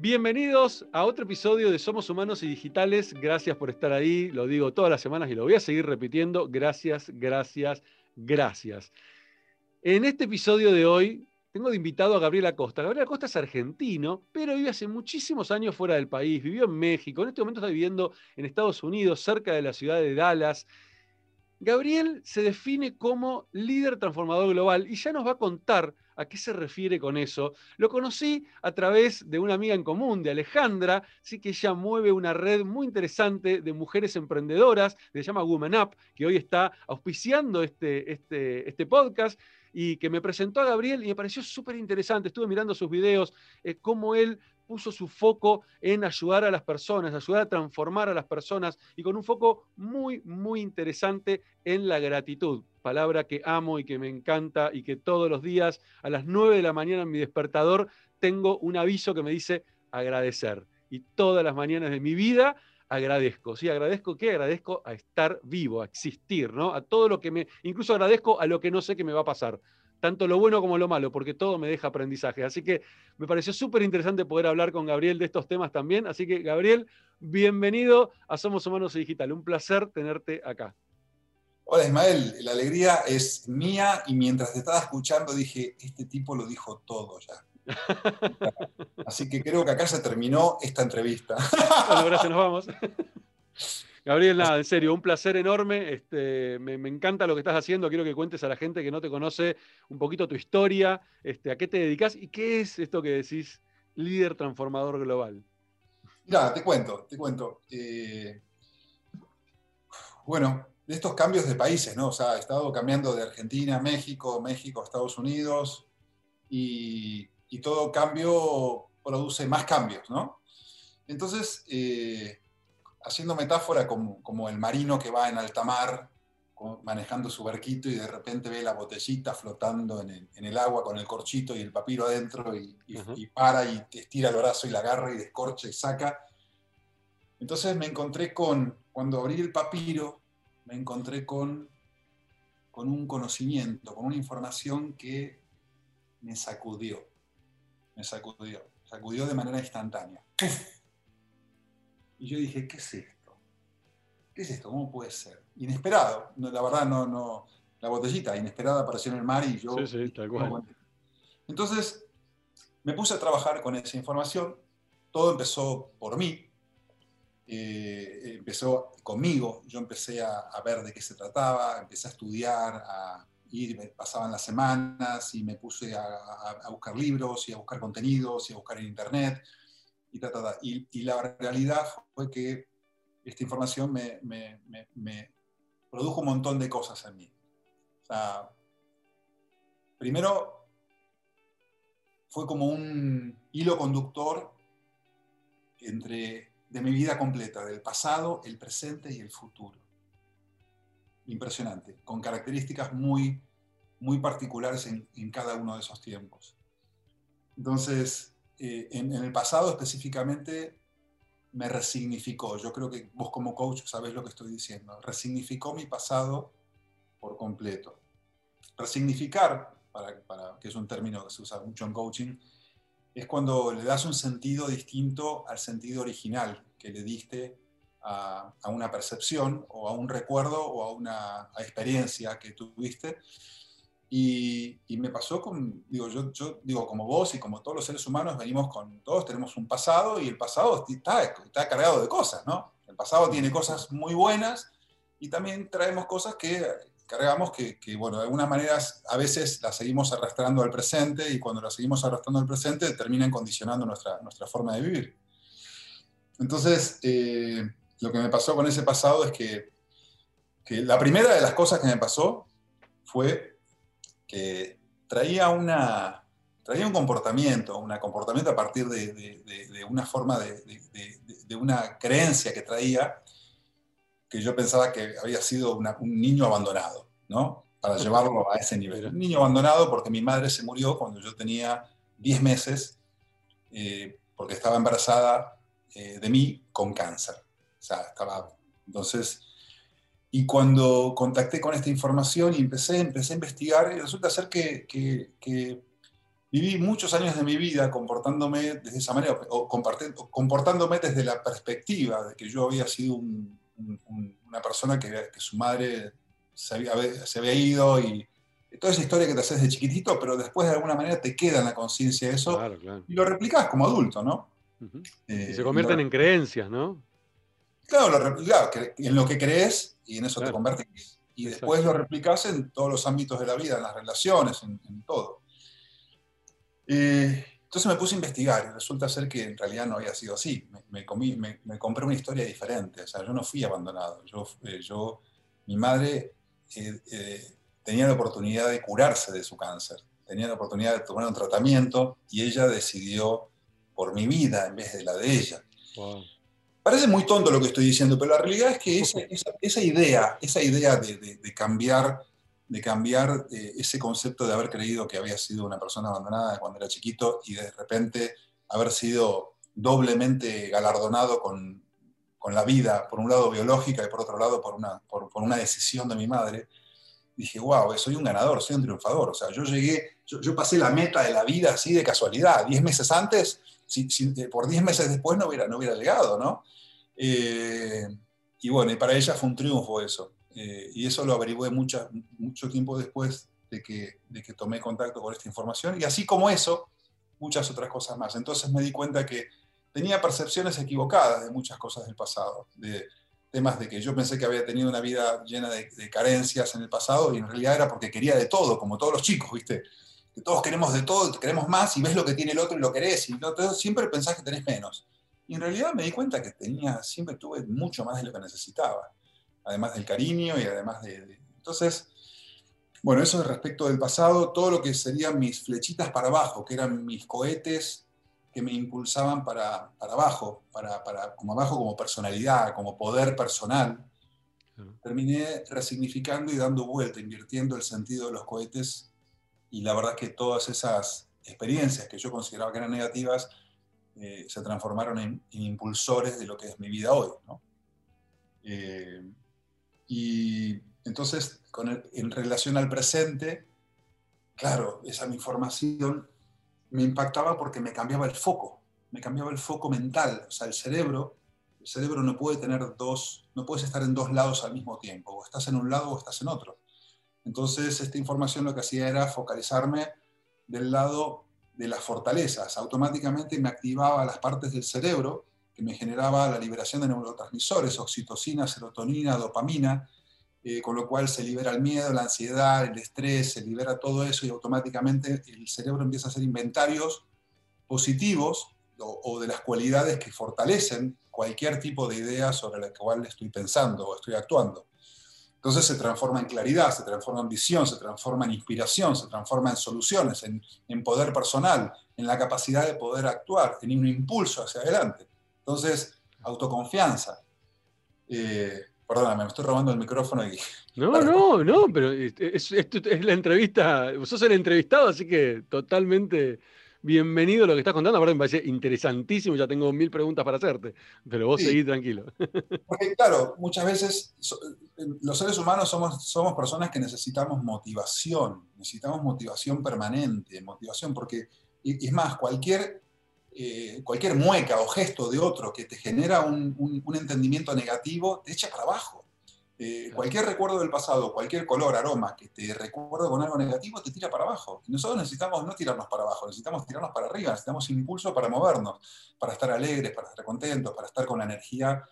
Bienvenidos a otro episodio de Somos Humanos y Digitales. Gracias por estar ahí. Lo digo todas las semanas y lo voy a seguir repitiendo. Gracias, gracias, gracias. En este episodio de hoy tengo de invitado a Gabriel Acosta. Gabriel Acosta es argentino, pero vive hace muchísimos años fuera del país. Vivió en México. En este momento está viviendo en Estados Unidos, cerca de la ciudad de Dallas. Gabriel se define como líder transformador global y ya nos va a contar a qué se refiere con eso. Lo conocí a través de una amiga en común, de Alejandra, sí que ella mueve una red muy interesante de mujeres emprendedoras, que se llama Woman Up, que hoy está auspiciando este, este, este podcast y que me presentó a Gabriel y me pareció súper interesante. Estuve mirando sus videos, eh, cómo él puso su foco en ayudar a las personas, ayudar a transformar a las personas y con un foco muy, muy interesante en la gratitud, palabra que amo y que me encanta y que todos los días a las 9 de la mañana en mi despertador tengo un aviso que me dice agradecer. Y todas las mañanas de mi vida agradezco. ¿Sí? ¿Agradezco qué? Agradezco a estar vivo, a existir, ¿no? A todo lo que me, incluso agradezco a lo que no sé que me va a pasar tanto lo bueno como lo malo, porque todo me deja aprendizaje. Así que me pareció súper interesante poder hablar con Gabriel de estos temas también. Así que, Gabriel, bienvenido a Somos Humanos y Digital. Un placer tenerte acá. Hola Ismael, la alegría es mía y mientras te estaba escuchando dije, este tipo lo dijo todo ya. Así que creo que acá se terminó esta entrevista. Bueno, gracias, nos vamos. Gabriel, nada, en serio, un placer enorme. Este, me, encanta lo que estás haciendo. Quiero que cuentes a la gente que no te conoce un poquito tu historia, este, a qué te dedicas y qué es esto que decís líder transformador global. Mira, te cuento, te cuento. Eh, bueno, de estos cambios de países, ¿no? O sea, he estado cambiando de Argentina a México, México a Estados Unidos y, todo cambio produce más cambios, ¿no? Entonces, eh, haciendo metáfora como, el marino que va en alta mar manejando su barquito y de repente ve la botellita flotando en el, agua con el corchito y el papiro adentro y, para y estira el brazo y la agarra y descorcha y saca. Entonces me encontré con, cuando abrí el papiro, me encontré con, con un conocimiento, con una información que me sacudió, me sacudió, sacudió de manera instantánea. Y yo dije, ¿qué es esto? ¿Qué es esto? ¿Cómo puede ser? Inesperado. la verdad, no, no. La botellita inesperada apareció en el mar y yo. Sí, sí, tal cual. Entonces, me puse a trabajar con esa información. Todo empezó por mí. Eh, empezó conmigo. Yo empecé a, ver de qué se trataba, empecé a estudiar, a ir, pasaban las semanas y me puse a, a buscar libros y a buscar contenidos y a buscar en internet y, la realidad fue que esta información me, produjo un montón de cosas en mí. primero, fue como un hilo conductor entre, de mi vida completa, del pasado, el presente y el futuro. Impresionante, con características muy, muy particulares en cada uno de esos tiempos. Entonces, eh, en, el pasado específicamente me resignificó. Yo creo que vos como coach sabés lo que estoy diciendo. Resignificó mi pasado por completo. Resignificar, para, para, que es un término que se usa mucho en coaching, es cuando le das un sentido distinto al sentido original que le diste a, a una percepción o a un recuerdo o a una experiencia que tuviste y, me pasó con, digo, yo, yo, digo, como vos y como todos los seres humanos, venimos con, todos tenemos un pasado y el pasado está, está cargado de cosas, ¿no? El pasado tiene cosas muy buenas y también traemos cosas que cargamos que, que, bueno, de alguna manera a veces las seguimos arrastrando al presente y cuando las seguimos arrastrando al presente terminan condicionando nuestra, nuestra forma de vivir. Entonces, eh, lo que me pasó con ese pasado es que, que la primera de las cosas que me pasó fue que traía, una, traía un comportamiento, un comportamiento a partir de, una forma de, una creencia que traía, que yo pensaba que había sido un niño abandonado, ¿no? Para llevarlo a ese nivel. Un niño abandonado porque mi madre se murió cuando yo tenía 10 meses, eh, porque estaba embarazada eh, de mí con cáncer. O sea, estaba... Entonces, y cuando contacté con esta información y empecé, empecé a investigar, resulta ser que, que, viví muchos años de mi vida comportándome de esa manera, o comportándome desde la perspectiva de que yo había sido una persona que, que, su madre se había, se había ido y, toda esa historia que te haces de chiquitito, pero después de alguna manera te queda en la conciencia eso y lo replicas como adulto, ¿no? Eh, y se convierten en creencias, ¿no? Claro, lo, claro, en lo que crees y en eso te convertís. Y después lo replicas en todos los ámbitos de la vida, en las relaciones, en, todo. Eh, entonces me puse a investigar y resulta ser que en realidad no había sido así. Me, comí, me, compré una historia diferente. O sea, yo no fui abandonado. Yo, eh, yo mi madre tenía la oportunidad de curarse de su cáncer, tenía la oportunidad de tomar un tratamiento y ella decidió por mi vida en vez de la de ella. Parece muy tonto lo que estoy diciendo, pero la realidad es que esa, idea, esa idea de, cambiar, de cambiar eh, ese concepto de haber creído que había sido una persona abandonada cuando era chiquito y de repente haber sido doblemente galardonado con, la vida, por un lado biológica y por otro lado por una, por una decisión de mi madre, dije, wow, soy un ganador, soy un triunfador. O sea, yo llegué, yo, pasé la meta de la vida así de casualidad. Diez meses antes, si, eh, por diez meses después no hubiera, no hubiera llegado, ¿no? Eh, y bueno, y para ella fue un triunfo eso. Eh, y eso lo averigué mucho tiempo después de que, de que tomé contacto con esta información. Y así como eso, muchas otras cosas más. Entonces me di cuenta que tenía percepciones equivocadas de muchas cosas del pasado, de, temas de que yo pensé que había tenido una vida llena de, carencias en el pasado y en realidad era porque quería de todo, como todos los chicos, ¿viste? Que todos queremos de todo, queremos más y ves lo que tiene el otro y lo querés y no, siempre pensás que tenés menos. Y en realidad me di cuenta que tenía, siempre tuve mucho más de lo que necesitaba, además del cariño y además de... entonces, bueno, eso es respecto del pasado, todo lo que serían mis flechitas para abajo, que eran mis cohetes que me impulsaban para, para abajo, para, para, como abajo como personalidad, como poder personal, terminé resignificando y dando vuelta, invirtiendo el sentido de los cohetes y la verdad que todas esas experiencias que yo consideraba que eran negativas eh, se transformaron en, impulsores de lo que es mi vida hoy. ¿no? Eh, y entonces, en relación al presente, claro, esa información me impactaba porque me cambiaba el foco, me cambiaba el foco mental, o sea, el cerebro, el cerebro no puede tener dos, no puedes estar en dos lados al mismo tiempo, o estás en un lado o estás en otro. Entonces, esta información lo que hacía era focalizarme del lado de las fortalezas, automáticamente me activaba las partes del cerebro que me generaba la liberación de neurotransmisores, oxitocina, serotonina, dopamina, eh, con lo cual se libera el miedo, la ansiedad, el estrés, se libera todo eso y automáticamente el cerebro empieza a hacer inventarios positivos o, de las cualidades que fortalecen cualquier tipo de idea sobre la cual estoy pensando o estoy actuando. Entonces se transforma en claridad, se transforma en visión, se transforma en inspiración, se transforma en soluciones, en, poder personal, en la capacidad de poder actuar, en un impulso hacia adelante. Entonces, autoconfianza. Eh, Perdóname, me estoy robando el micrófono y. No, no, no, pero es, es, la entrevista. Vos sos el entrevistado, así que totalmente bienvenido a lo que estás contando. Aparte, me parece interesantísimo. Ya tengo mil preguntas para hacerte, pero vos seguís tranquilo. Porque, claro, muchas veces los seres humanos somos, somos personas que necesitamos motivación, necesitamos motivación permanente, motivación, porque, es más, cualquier eh, cualquier mueca o gesto de otro que te genera un, entendimiento negativo, te echa para abajo. Eh, cualquier recuerdo del pasado, cualquier color, aroma que te recuerda con algo negativo, te tira para abajo. Y nosotros necesitamos no tirarnos para abajo, necesitamos tirarnos para arriba, necesitamos impulso para movernos, para estar alegres, para estar contentos, para estar con la energía,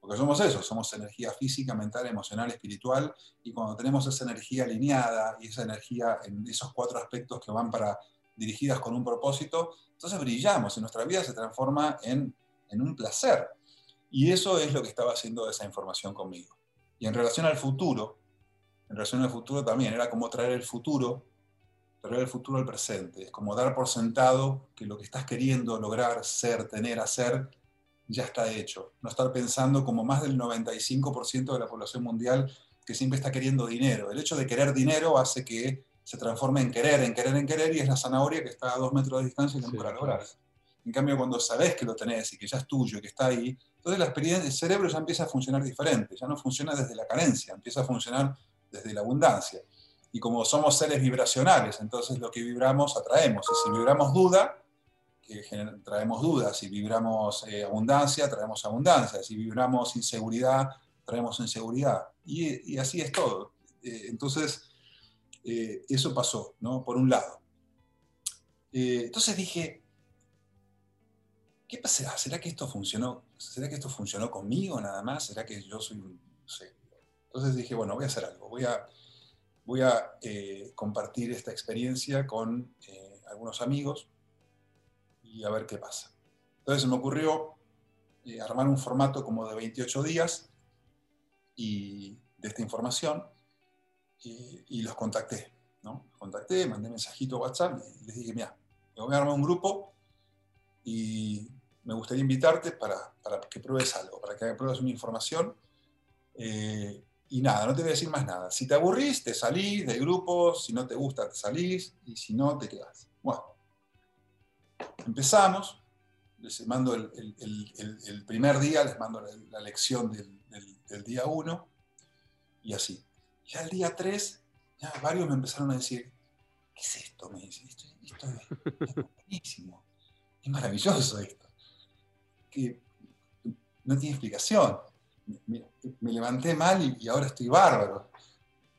porque somos eso, somos energía física, mental, emocional, espiritual, y cuando tenemos esa energía alineada y esa energía en esos cuatro aspectos que van para dirigidas con un propósito, entonces brillamos y nuestra vida se transforma en, un placer. Y eso es lo que estaba haciendo esa información conmigo. Y en relación al futuro, en relación al futuro también, era como traer el futuro, traer el futuro al presente. Es como dar por sentado que lo que estás queriendo lograr, ser, tener, hacer, ya está hecho. No estar pensando como más del 95% de la población mundial que siempre está queriendo dinero. El hecho de querer dinero hace que se transforma en querer, en querer, en querer, y es la zanahoria que está a dos metros de distancia y no para lograr. En cambio, cuando sabes que lo tenés y que ya es tuyo, que está ahí, entonces la experiencia, el cerebro ya empieza a funcionar diferente, ya no funciona desde la carencia, empieza a funcionar desde la abundancia. y como somos seres vibracionales, entonces lo que vibramos atraemos. Y si vibramos duda, traemos dudas. Si vibramos eh, abundancia, traemos abundancia. Si vibramos inseguridad, traemos inseguridad. Y, así es todo. Eh, entonces, eh, eso pasó, ¿no? Por un lado. entonces dije, ¿qué pasará? ¿Será que esto funcionó? ¿Será que esto funcionó conmigo nada más? ¿Será que yo soy un... No. Entonces dije, bueno, voy a hacer algo. Voy a, voy a compartir esta experiencia con algunos amigos y a ver qué pasa. Entonces se me ocurrió eh, armar un formato como de 28 días y, de esta información y, los contacté. ¿no? Contacté, mandé mensajito a WhatsApp y les dije, mira, me voy a armar un grupo y me gustaría invitarte para, para que pruebes algo, para que pruebes una información. Eh, y nada, no te voy a decir más nada. Si te aburrís, te salís del grupo, si no te gusta, te salís, y si no, te quedas. Bueno, Empezamos, les mando el, primer día, les mando la, lección del, día 1 y así. Ya el día 3, ya varios me empezaron a decir, ¿qué es esto? Me dicen, esto, es, buenísimo, es maravilloso esto. Que no tiene explicación. Me, levanté mal y, ahora estoy bárbaro.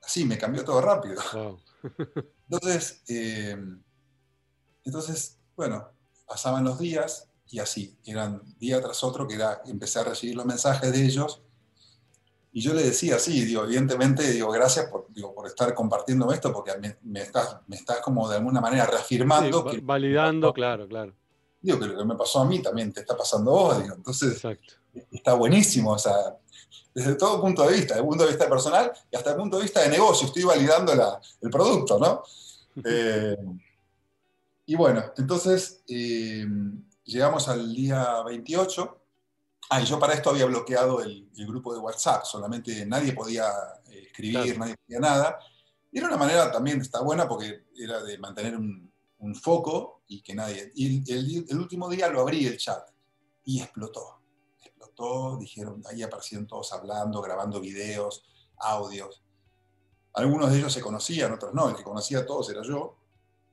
Así, me cambió todo rápido. Entonces, eh, entonces, bueno, pasaban los días y así, eran día tras otro que era, empecé a recibir los mensajes de ellos y yo le decía, sí, digo, evidentemente, digo, gracias por, digo, por estar compartiendo esto, porque me, estás, me estás como de alguna manera reafirmando. que, validando, claro, claro. Digo, que lo que me pasó a mí también te está pasando a vos, digo, entonces está buenísimo, o sea, desde todo punto de vista, desde el punto de vista personal y hasta el punto de vista de negocio, estoy validando la, el producto, ¿no? Eh, y bueno, entonces eh, llegamos al día 28. Ah, y yo para esto había bloqueado el, grupo de WhatsApp, solamente nadie podía eh, escribir, nadie podía nada. Y era una manera también, está buena porque era de mantener un, foco y que nadie... Y el, el, último día lo abrí el chat y explotó. Explotó, dijeron, ahí aparecieron todos hablando, grabando videos, audios. Algunos de ellos se conocían, otros no. El que conocía a todos era yo.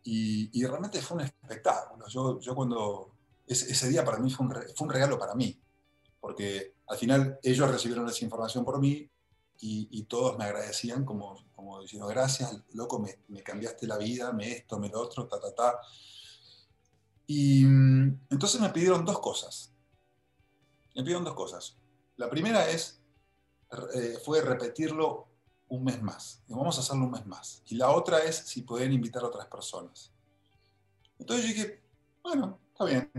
Y, realmente fue un espectáculo. Yo, yo cuando, ese, día para mí fue un, fue un, regalo para mí, porque al final ellos recibieron esa información por mí y, todos me agradecían como, como diciendo, gracias, loco, me, me, cambiaste la vida, me esto, me lo otro, ta, ta, ta. Y mm, entonces me pidieron dos cosas. Me pidieron dos cosas. La primera es, eh, fue repetirlo un mes más. Y vamos a hacerlo un mes más. Y la otra es si pueden invitar a otras personas. Entonces yo dije, bueno, está bien.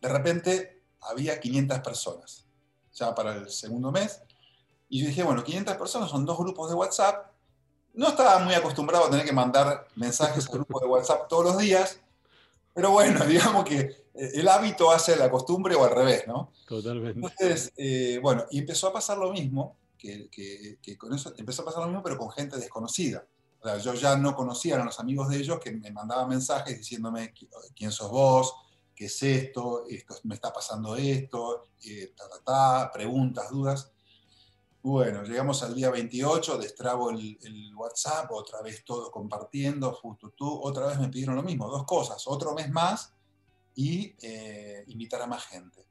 De repente había 500 personas ya para el segundo mes. Y yo dije, bueno, 500 personas son dos grupos de WhatsApp. No estaba muy acostumbrado a tener que mandar mensajes al grupo de WhatsApp todos los días. Pero bueno, digamos que eh, el hábito hace la costumbre o al revés, ¿no? Totalmente. Entonces, eh, bueno, y empezó a pasar lo mismo que, con eso empezó a pasar lo mismo, pero con gente desconocida. O sea, yo ya no conocía a los amigos de ellos que me mandaban mensajes diciéndome quién sos vos, qué es esto, esto me está pasando esto, eh, preguntas, dudas. Bueno, llegamos al día 28, destrabo el, el, WhatsApp, otra vez todo compartiendo, justo tú, otra vez me pidieron lo mismo, dos cosas, otro mes más y eh, invitar a más gente.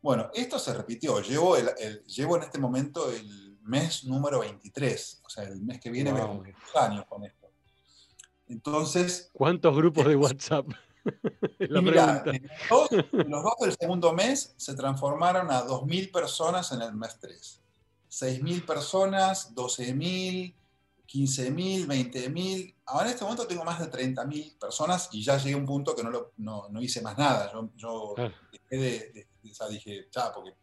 Bueno, esto se repitió, llevo, el, llevo en este momento el mes número 23, o sea, el mes que viene wow. años con esto. Entonces... ¿Cuántos grupos de WhatsApp? La mira, los, los, dos del segundo mes se transformaron a 2.000 personas en el mes 3. 6.000 personas, 12.000, 15.000, 20.000. Ahora en este momento tengo más de 30.000 personas y ya llegué a un punto que no, lo, no, no hice más nada. Yo, yo dejé de, de, de, o dije, ya, porque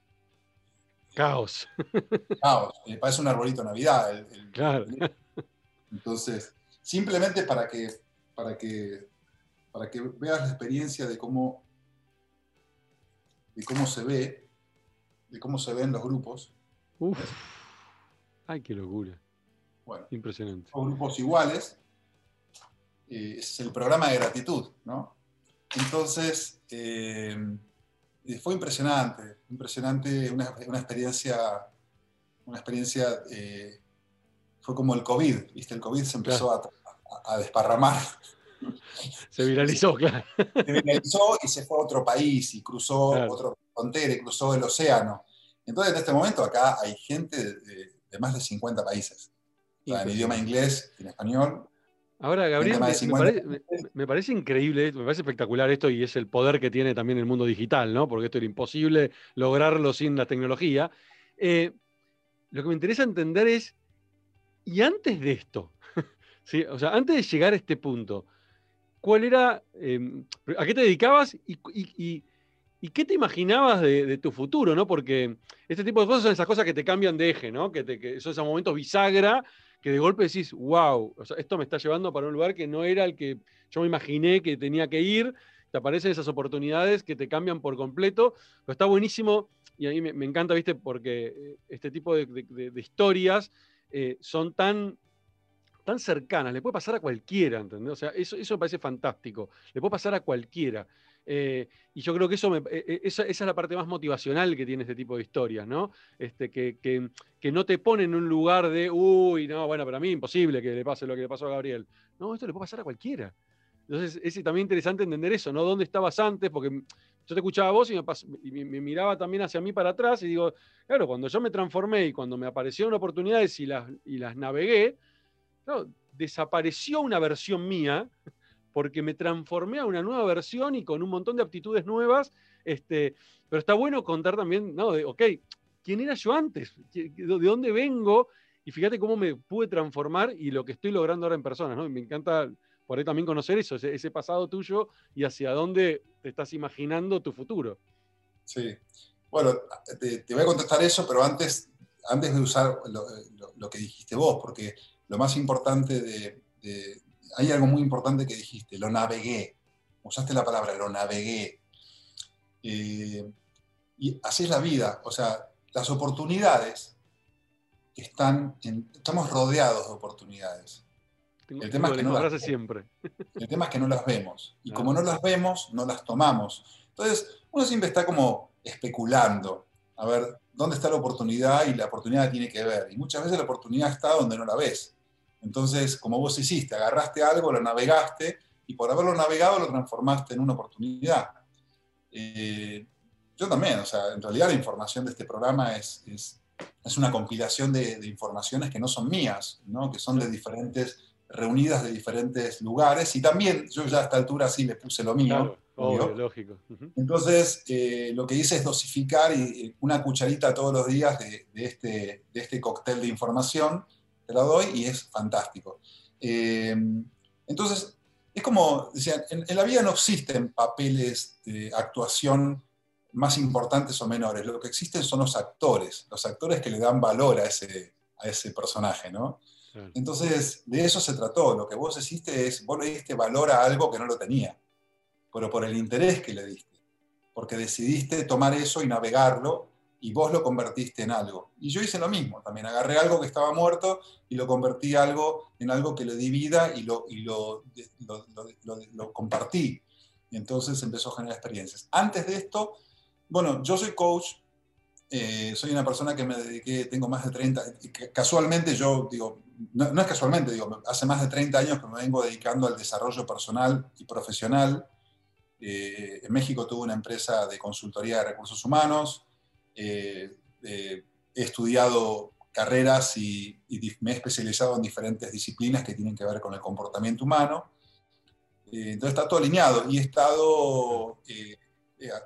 Caos. Caos. parece un arbolito de Navidad. claro. Entonces, simplemente para que, para, que, para que veas la experiencia de cómo, de cómo se ve, de cómo se ven los grupos. Uf. Ay, qué locura. Bueno, impresionante. Son grupos iguales. Eh, es el programa de gratitud, ¿no? Entonces, eh, fue impresionante, impresionante, una, experiencia, una experiencia, eh, fue como el COVID, ¿viste? El COVID se empezó a, a, desparramar. Se viralizó, claro. Se viralizó y se fue a otro país y cruzó otra frontera y cruzó el océano. Entonces, en este momento acá hay gente de, más de 50 países. en idioma inglés, en español. Ahora, Gabriel, me, parece, increíble, me parece espectacular esto y es el poder que tiene también el mundo digital, ¿no? Porque esto era imposible lograrlo sin la tecnología. Eh, lo que me interesa entender es, ¿y antes de esto? ¿Sí? O sea, antes de llegar a este punto, ¿cuál era, em, a qué te dedicabas y, qué te imaginabas de, tu futuro? ¿no? Porque este tipo de cosas son esas cosas que te cambian de eje, ¿no? que, son esos momentos bisagra que de golpe decís, wow, esto me está llevando para un lugar que no era el que yo me imaginé que tenía que ir, te aparecen esas oportunidades que te cambian por completo, pero está buenísimo y a mí me, encanta, viste, porque eh, este tipo de, historias eh, son tan tan cercanas, le puede pasar a cualquiera, ¿entendés? O sea, eso, eso me parece fantástico, le puede pasar a cualquiera. Eh, y yo creo que eso eh, eh, esa, es la parte más motivacional que tiene este tipo de historias, ¿no? Este, que, que, no te pone en un lugar de, uy, no, bueno, para mí imposible que le pase lo que le pasó a Gabriel. No, esto le puede pasar a cualquiera. Entonces es también interesante entender eso, ¿no? ¿Dónde estabas antes? Porque yo te escuchaba a vos y, me, me, miraba también hacia mí para atrás y digo, claro, cuando yo me transformé y cuando me aparecieron oportunidades y las, y las navegué, desapareció una versión mía porque me transformé a una nueva versión y con un montón de aptitudes nuevas. Este, pero está bueno contar también, ¿no? De, ok, ¿quién era yo antes? ¿De dónde vengo? Y fíjate cómo me pude transformar y lo que estoy logrando ahora en personas, ¿no? me encanta por ahí también conocer eso, ese, pasado tuyo y hacia dónde te estás imaginando tu futuro. Sí. Bueno, te, voy a contestar eso, pero antes, antes de usar lo, que dijiste vos, porque lo más importante de, hay algo muy importante que dijiste, lo navegué. Usaste la palabra, lo navegué. Eh, y así es la vida. O sea, las oportunidades están en, estamos rodeados de oportunidades. el tema, es que no las, siempre. el tema es que no las vemos. Y como no las vemos, no las tomamos. Entonces, uno siempre está como especulando. A ver, ¿dónde está la oportunidad? Y la oportunidad tiene que ver. Y muchas veces la oportunidad está donde no la ves. Entonces, como vos hiciste, agarraste algo, lo navegaste y por haberlo navegado lo transformaste en una oportunidad. Eh, yo también, o sea, en realidad la información de este programa es, es, es una compilación de, de, informaciones que no son mías, ¿no? que son de diferentes, reunidas de diferentes lugares y también yo ya a esta altura sí le puse lo mío. Claro, lógico. Entonces, eh, lo que hice es dosificar y, una cucharita todos los días de, de, este, de este cóctel de información te la doy y es fantástico. Eh, entonces, es como, decían, en, la vida no existen papeles de actuación más importantes o menores, lo que existen son los actores, los actores que le dan valor a ese, a ese personaje, ¿no? Entonces, de eso se trató, lo que vos hiciste es, vos le diste valor a algo que no lo tenía, pero por el interés que le diste, porque decidiste tomar eso y navegarlo y vos lo convertiste en algo. Y yo hice lo mismo, también agarré algo que estaba muerto y lo convertí algo, en algo que le di vida y lo, y lo, lo, compartí. Y entonces empezó a generar experiencias. Antes de esto, bueno, yo soy coach, eh, soy una persona que me dediqué, tengo más de 30, casualmente yo digo, no, es casualmente, digo, hace más de 30 años que me vengo dedicando al desarrollo personal y profesional. Eh, en México tuve una empresa de consultoría de recursos humanos, eh, eh, he estudiado carreras y, me he especializado en diferentes disciplinas que tienen que ver con el comportamiento humano. Eh, entonces está todo alineado y he estado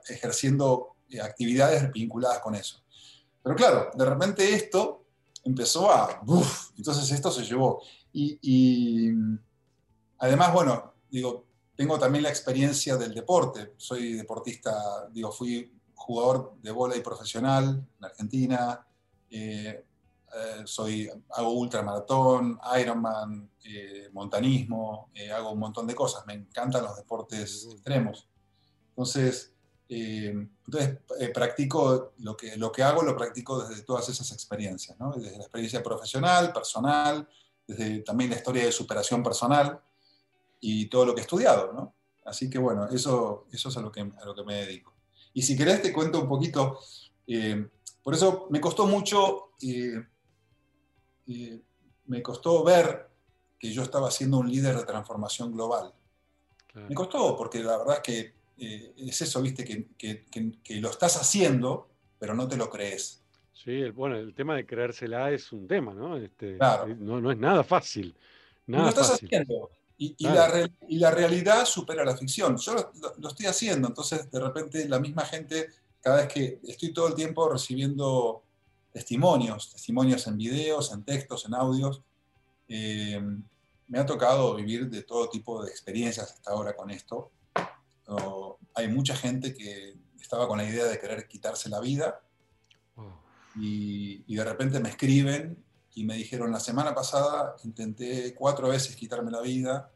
ejerciendo actividades vinculadas con eso. Pero claro, de repente esto empezó a... entonces esto se llevó. Y, y, además, bueno, digo, tengo también la experiencia del deporte. Soy deportista, digo, fui jugador de volei profesional en Argentina, eh, eh, soy, hago ultramaratón, Ironman, eh, montanismo, hago un montón de cosas, me encantan los deportes extremos. Entonces, entonces practico lo que, lo que hago, lo practico desde todas esas experiencias, ¿no? desde la experiencia profesional, personal, desde también la historia de superación personal y todo lo que he estudiado. ¿no? Así que bueno, eso, eso es a lo que, a lo que me dedico. Y si querés te cuento un poquito, eh, por eso me costó mucho, eh, eh, me costó ver que yo estaba siendo un líder de transformación global. Me costó, porque la verdad es que es eso, viste, que, que, lo estás haciendo, pero no te lo crees. Sí, bueno, el tema de creérsela es un tema, ¿no? Este, claro. no, no, es nada fácil. Nada lo estás haciendo. Y, la y, la realidad supera la ficción. Yo lo, lo, estoy haciendo, entonces de repente la misma gente, cada vez que estoy todo el tiempo recibiendo testimonios, testimonios en videos, en textos, en audios, eh, me ha tocado vivir de todo tipo de experiencias hasta ahora con esto. hay mucha gente que estaba con la idea de querer quitarse la vida y, y, de repente me escriben y me dijeron, la semana pasada intenté cuatro veces quitarme la vida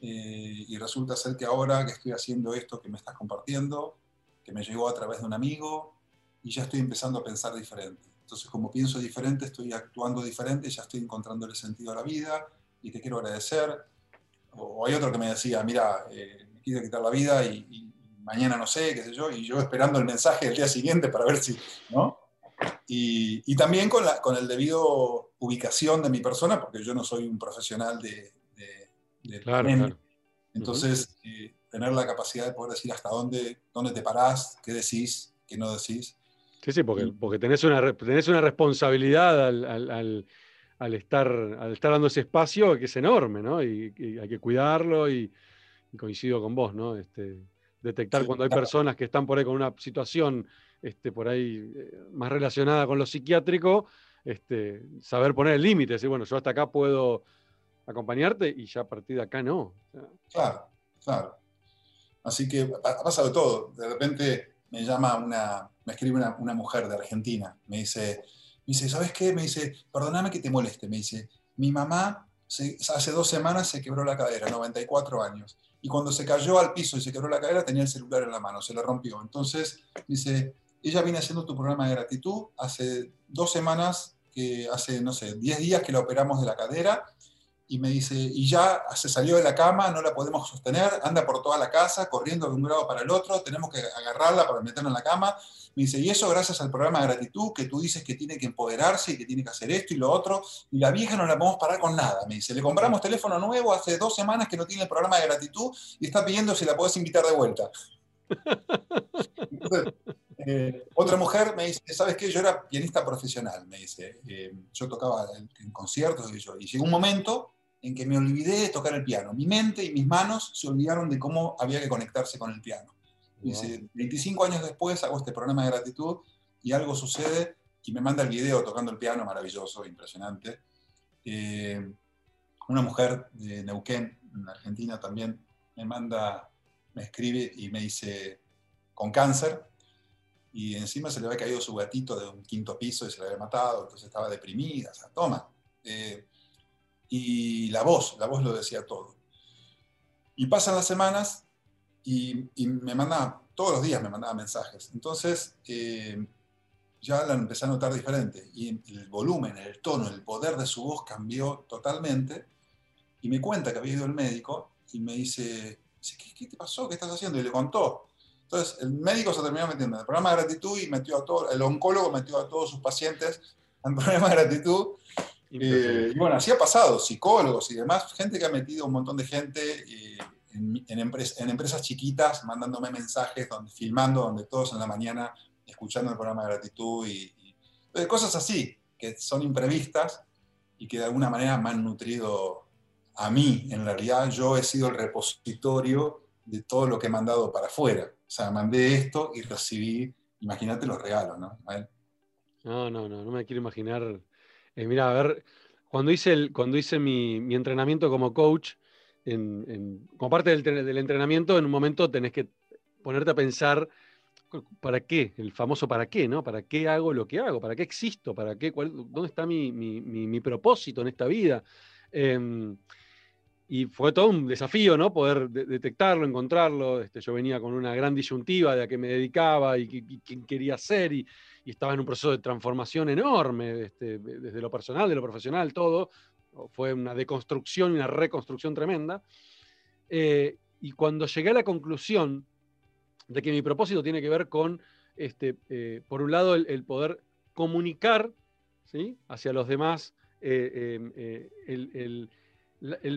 eh, y resulta ser que ahora que estoy haciendo esto que me estás compartiendo, que me llegó a través de un amigo, y ya estoy empezando a pensar diferente. Entonces, como pienso diferente, estoy actuando diferente, ya estoy encontrando el sentido a la vida y te quiero agradecer. O, hay otro que me decía, mira, eh, me quiero quitar la vida y, y, mañana no sé, qué sé yo, y yo esperando el mensaje del día siguiente para ver si, ¿no? Y, también con, la, con el debido ubicación de mi persona, porque yo no soy un profesional de, de, claro, Entonces, eh, tener la capacidad de poder decir hasta dónde, dónde te parás, qué decís, qué no decís. Sí, sí, porque, porque tenés, una, tenés una responsabilidad al, al, al, estar, al estar dando ese espacio que es enorme, ¿no? Y, hay que cuidarlo y, coincido con vos, ¿no? Este, detectar cuando hay personas que están por ahí con una situación este, por ahí eh, más relacionada con lo psiquiátrico, este, saber poner el límite, decir, bueno, yo hasta acá puedo acompañarte y ya a partir de acá no. Claro, claro. Así que ha pasado todo. De repente me llama una, me escribe una, una, mujer de Argentina, me dice, me dice, ¿sabes qué? Me dice, perdóname que te moleste, me dice, mi mamá hace dos semanas se quebró la cadera, 94 años, y cuando se cayó al piso y se quebró la cadera tenía el celular en la mano, se le rompió. Entonces, dice, ella viene haciendo tu programa de gratitud hace dos semanas, que hace, no sé, 10 días que la operamos de la cadera, y me dice, y ya se salió de la cama, no la podemos sostener, anda por toda la casa, corriendo de un grado para el otro, tenemos que agarrarla para meterla en la cama. Me dice, y eso gracias al programa de gratitud, que tú dices que tiene que empoderarse y que tiene que hacer esto y lo otro, y la vieja no la podemos parar con nada. Me dice, le compramos teléfono nuevo hace dos semanas que no tiene el programa de gratitud y está pidiendo si la puedes invitar de vuelta. Eh, otra mujer me dice, ¿sabes qué? Yo era pianista profesional, me dice. Eh, yo tocaba en, conciertos y, yo, y llegó un momento en que me olvidé de tocar el piano. Mi mente y mis manos se olvidaron de cómo había que conectarse con el piano. Dice, 25 años después hago este programa de gratitud y algo sucede y me manda el video tocando el piano, maravilloso, impresionante. Eh, una mujer de Neuquén, en Argentina también, me manda, me escribe y me dice, con cáncer, y encima se le había caído su gatito de un quinto piso y se le había matado, entonces estaba deprimida, o sea, toma. Eh, y la voz, la voz lo decía todo. Y pasan las semanas y, me mandaba, todos los días me mandaba mensajes. Entonces eh, ya la empecé a notar diferente y el volumen, el tono, el poder de su voz cambió totalmente. Y me cuenta que había ido al médico y me dice, ¿qué, te pasó? ¿Qué estás haciendo? Y le contó. Entonces el médico se terminó metiendo en el programa de gratitud y metió a todo, el oncólogo metió a todos sus pacientes en el programa de gratitud eh, y bueno, así ha pasado, psicólogos y demás, gente que ha metido un montón de gente eh, en, en, empresas chiquitas, mandándome mensajes, donde, filmando, donde todos en la mañana escuchando el programa de gratitud y, y cosas así, que son imprevistas y que de alguna manera me han nutrido a mí. En realidad yo he sido el repositorio de todo lo que he mandado para afuera. O sea, mandé esto y recibí, imagínate los regalos, ¿no? No, no, no, no me quiero imaginar eh, mira, a ver, cuando hice, el, cuando hice mi, entrenamiento como coach, como parte del, entrenamiento, en un momento tenés que ponerte a pensar para qué, el famoso para qué, ¿no? ¿Para qué hago lo que hago? ¿Para qué existo? ¿Para qué? ¿Dónde está mi, propósito en esta vida? Em, y fue todo un desafío, ¿no? Poder detectarlo, encontrarlo. Este, yo venía con una gran disyuntiva de a qué me dedicaba y, quién quería ser y, estaba en un proceso de transformación enorme, este, desde lo personal, de lo profesional, todo. Fue una deconstrucción y una reconstrucción tremenda. Eh, y cuando llegué a la conclusión de que mi propósito tiene que ver con, este, eh, por un lado, el, poder comunicar ¿sí? hacia los demás eh, el el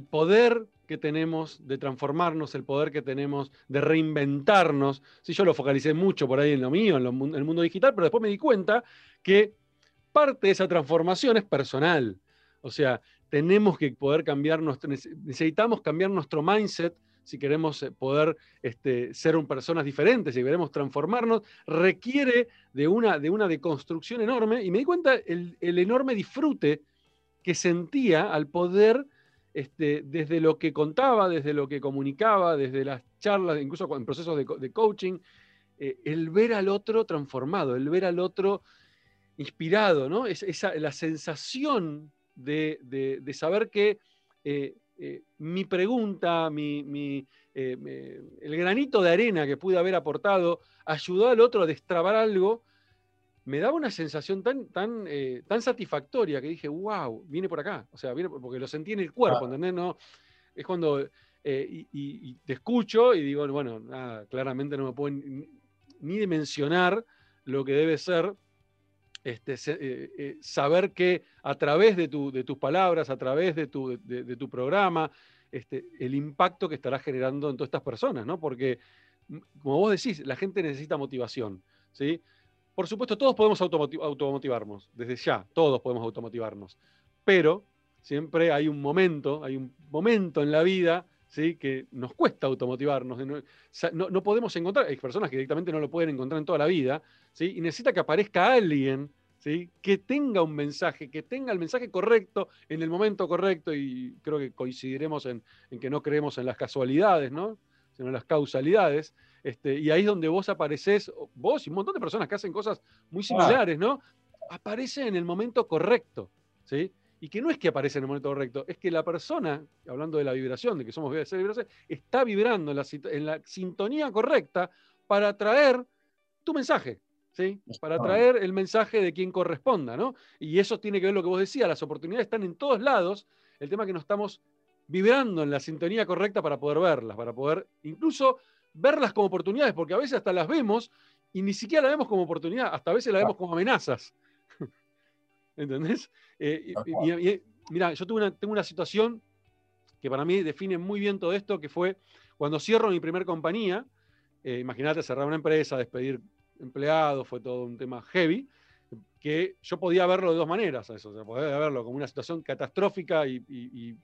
poder que tenemos de transformarnos, el poder que tenemos de reinventarnos. Sí, yo lo focalicé mucho por ahí en lo mío, en, el mundo digital, pero después me di cuenta que parte de esa transformación es personal. O sea, tenemos que poder cambiar necesitamos cambiar nuestro mindset si queremos eh, poder este, ser un, personas diferentes, si queremos transformarnos, requiere de una, de una deconstrucción enorme. Y me di cuenta el, el enorme disfrute que sentía al poder este, desde lo que contaba, desde lo que comunicaba, desde las charlas, incluso en procesos de, coaching, eh, el ver al otro transformado, el ver al otro inspirado, ¿no? Es, esa, la sensación de, saber que eh, eh, mi pregunta, mi, el granito de arena que pude haber aportado, ayudó al otro a destrabar algo me daba una sensación tan, tan, eh, tan satisfactoria que dije, wow, viene por acá. O sea, viene porque lo sentí en el cuerpo, ¿entendés? No, es cuando. Eh, y, te escucho y digo, bueno, nada, claramente no me puedo ni dimensionar lo que debe ser este, eh, saber que a través de, tu, de, tus palabras, a través de tu, de, tu programa, este, el impacto que estarás generando en todas estas personas, ¿no? Porque, como vos decís, la gente necesita motivación, ¿sí? Por supuesto, todos podemos automotivarnos, desde ya, todos podemos automotivarnos, pero siempre hay un momento, hay un momento en la vida ¿sí? que nos cuesta automotivarnos. No, podemos encontrar, hay personas que directamente no lo pueden encontrar en toda la vida, ¿sí? y necesita que aparezca alguien ¿sí? que tenga un mensaje, que tenga el mensaje correcto en el momento correcto, y creo que coincidiremos en, en que no creemos en las casualidades, ¿no? sino en las causalidades. Este, y ahí es donde vos apareces, vos y un montón de personas que hacen cosas muy similares, ¿no? Aparece en el momento correcto, ¿sí? Y que no es que aparece en el momento correcto, es que la persona, hablando de la vibración, de que somos vibración, está vibrando en la, en la sintonía correcta para traer tu mensaje, ¿sí? Para traer el mensaje de quien corresponda, ¿no? Y eso tiene que ver lo que vos decías, las oportunidades están en todos lados, el tema es que no estamos vibrando en la sintonía correcta para poder verlas, para poder incluso verlas como oportunidades, porque a veces hasta las vemos y ni siquiera las vemos como oportunidad, hasta a veces las vemos como amenazas. ¿Entendés? Eh, mira, yo tuve tengo una situación que para mí define muy bien todo esto, que fue cuando cierro mi primer compañía, eh, imagínate cerrar una empresa, despedir empleados, fue todo un tema heavy, que yo podía verlo de dos maneras, eso, podía verlo como una situación catastrófica y, y,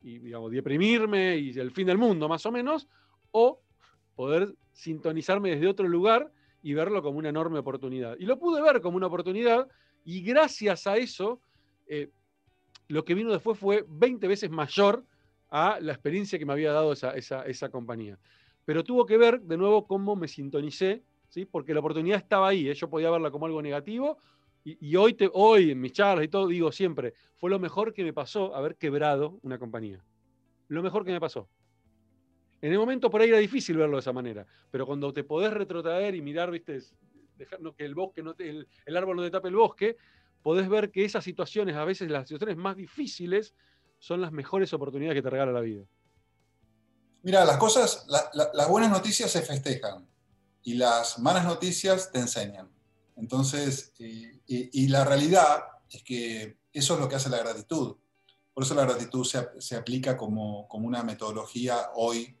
digamos, deprimirme y el fin del mundo, más o menos, o poder sintonizarme desde otro lugar y verlo como una enorme oportunidad. Y lo pude ver como una oportunidad y gracias a eso, eh, lo que vino después fue 20 veces mayor a la experiencia que me había dado esa, esa, compañía. Pero tuvo que ver de nuevo cómo me sintonicé, ¿sí? porque la oportunidad estaba ahí, ¿eh? yo podía verla como algo negativo y, hoy, te, hoy en mis charlas y todo digo siempre, fue lo mejor que me pasó haber quebrado una compañía. Lo mejor que me pasó. En el momento por ahí era difícil verlo de esa manera, pero cuando te podés retrotraer y mirar, viste, dejar, que el bosque no el, árbol no te tape el bosque, podés ver que esas situaciones, a veces las situaciones más difíciles, son las mejores oportunidades que te regala la vida. Mira, las cosas, las buenas noticias se festejan y las malas noticias te enseñan. Entonces, y, la realidad es que eso es lo que hace la gratitud. Por eso la gratitud se, se aplica como, como, una metodología hoy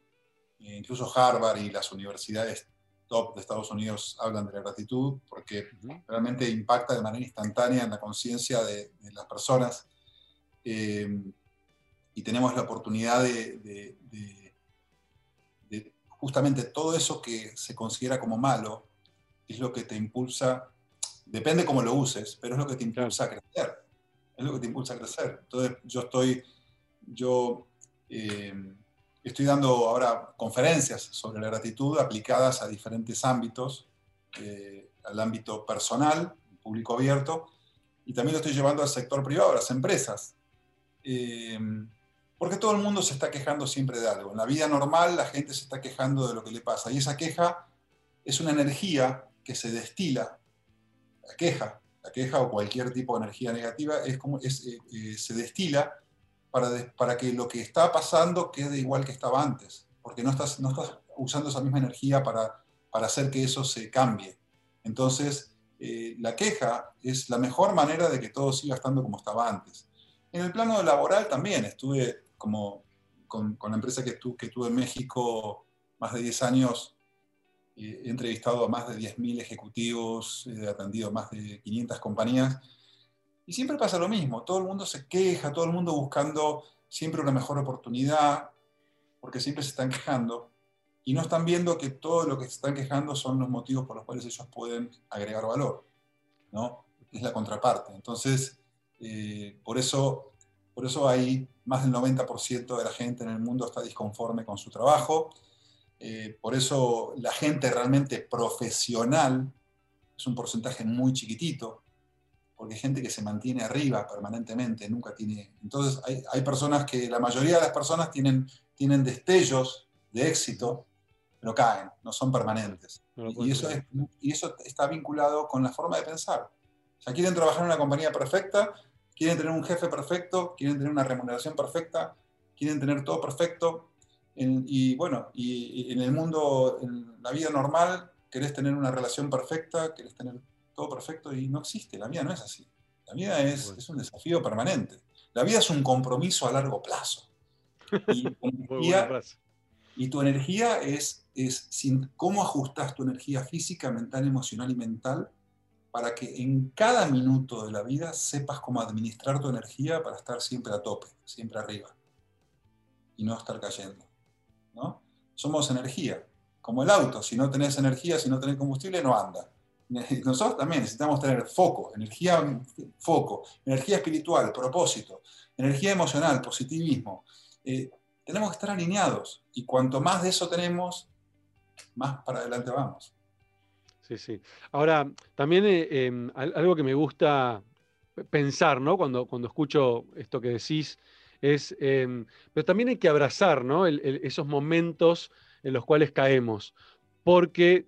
incluso Harvard y las universidades top de Estados Unidos hablan de la gratitud porque realmente impacta de manera instantánea en la conciencia de, las personas. Eh, y tenemos la oportunidad de, justamente todo eso que se considera como malo es lo que te impulsa, depende cómo lo uses, pero es lo que te impulsa a crecer, es lo que te impulsa a crecer. Entonces yo estoy, yo... Eh, Estoy dando ahora conferencias sobre la gratitud aplicadas a diferentes ámbitos, eh, al ámbito personal, público abierto, y también lo estoy llevando al sector privado, a las empresas. Eh, porque todo el mundo se está quejando siempre de algo. En la vida normal la gente se está quejando de lo que le pasa, y esa queja es una energía que se destila. La queja, la queja o cualquier tipo de energía negativa es como, eh, se destila para, que lo que está pasando quede igual que estaba antes, porque no estás, usando esa misma energía para, hacer que eso se cambie. Entonces, eh, la queja es la mejor manera de que todo siga estando como estaba antes. En el plano laboral también estuve con, la empresa que, que tuve en México más de 10 años, eh, he entrevistado a más de 10.000 ejecutivos, he atendido a más de 500 compañías, y siempre pasa lo mismo, todo el mundo se queja, todo el mundo buscando siempre una mejor oportunidad, porque siempre se están quejando, y no están viendo que todo lo que se están quejando son los motivos por los cuales ellos pueden agregar valor, ¿no? Es la contraparte. Entonces, eh, por, eso, por eso hay más del 90% de la gente en el mundo está disconforme con su trabajo, eh, por eso la gente realmente profesional es un porcentaje muy chiquitito, porque hay gente que se mantiene arriba permanentemente, nunca tiene... Entonces hay, hay personas que, la mayoría de las personas tienen, tienen destellos de éxito, pero caen, no son permanentes. y, eso y eso está vinculado con la forma de pensar. O sea, quieren trabajar en una compañía perfecta, quieren tener un jefe perfecto, quieren tener una remuneración perfecta, quieren tener todo perfecto. y bueno, y, en el mundo, en la vida normal, querés tener una relación perfecta, querés tener todo perfecto y no existe. La vida no es así. La vida es, es un desafío permanente. La vida es un compromiso a largo plazo. Y, y tu energía es es sin, cómo ajustas tu energía física, mental, emocional y mental para que en cada minuto de la vida sepas cómo administrar tu energía para estar siempre a tope, siempre arriba y no estar cayendo. ¿no? Somos energía, como el auto, si no tenés energía, si no tenés combustible, no anda. Nosotros también necesitamos tener foco, energía, foco, energía espiritual, propósito, energía emocional, positivismo. Eh, tenemos que estar alineados y cuanto más de eso tenemos, más para adelante vamos. Sí, sí. Ahora, también eh, em, algo que me gusta pensar, ¿no? Cuando, cuando escucho esto que decís, es, em, pero también hay que abrazar, ¿no? esos momentos en los cuales caemos, porque,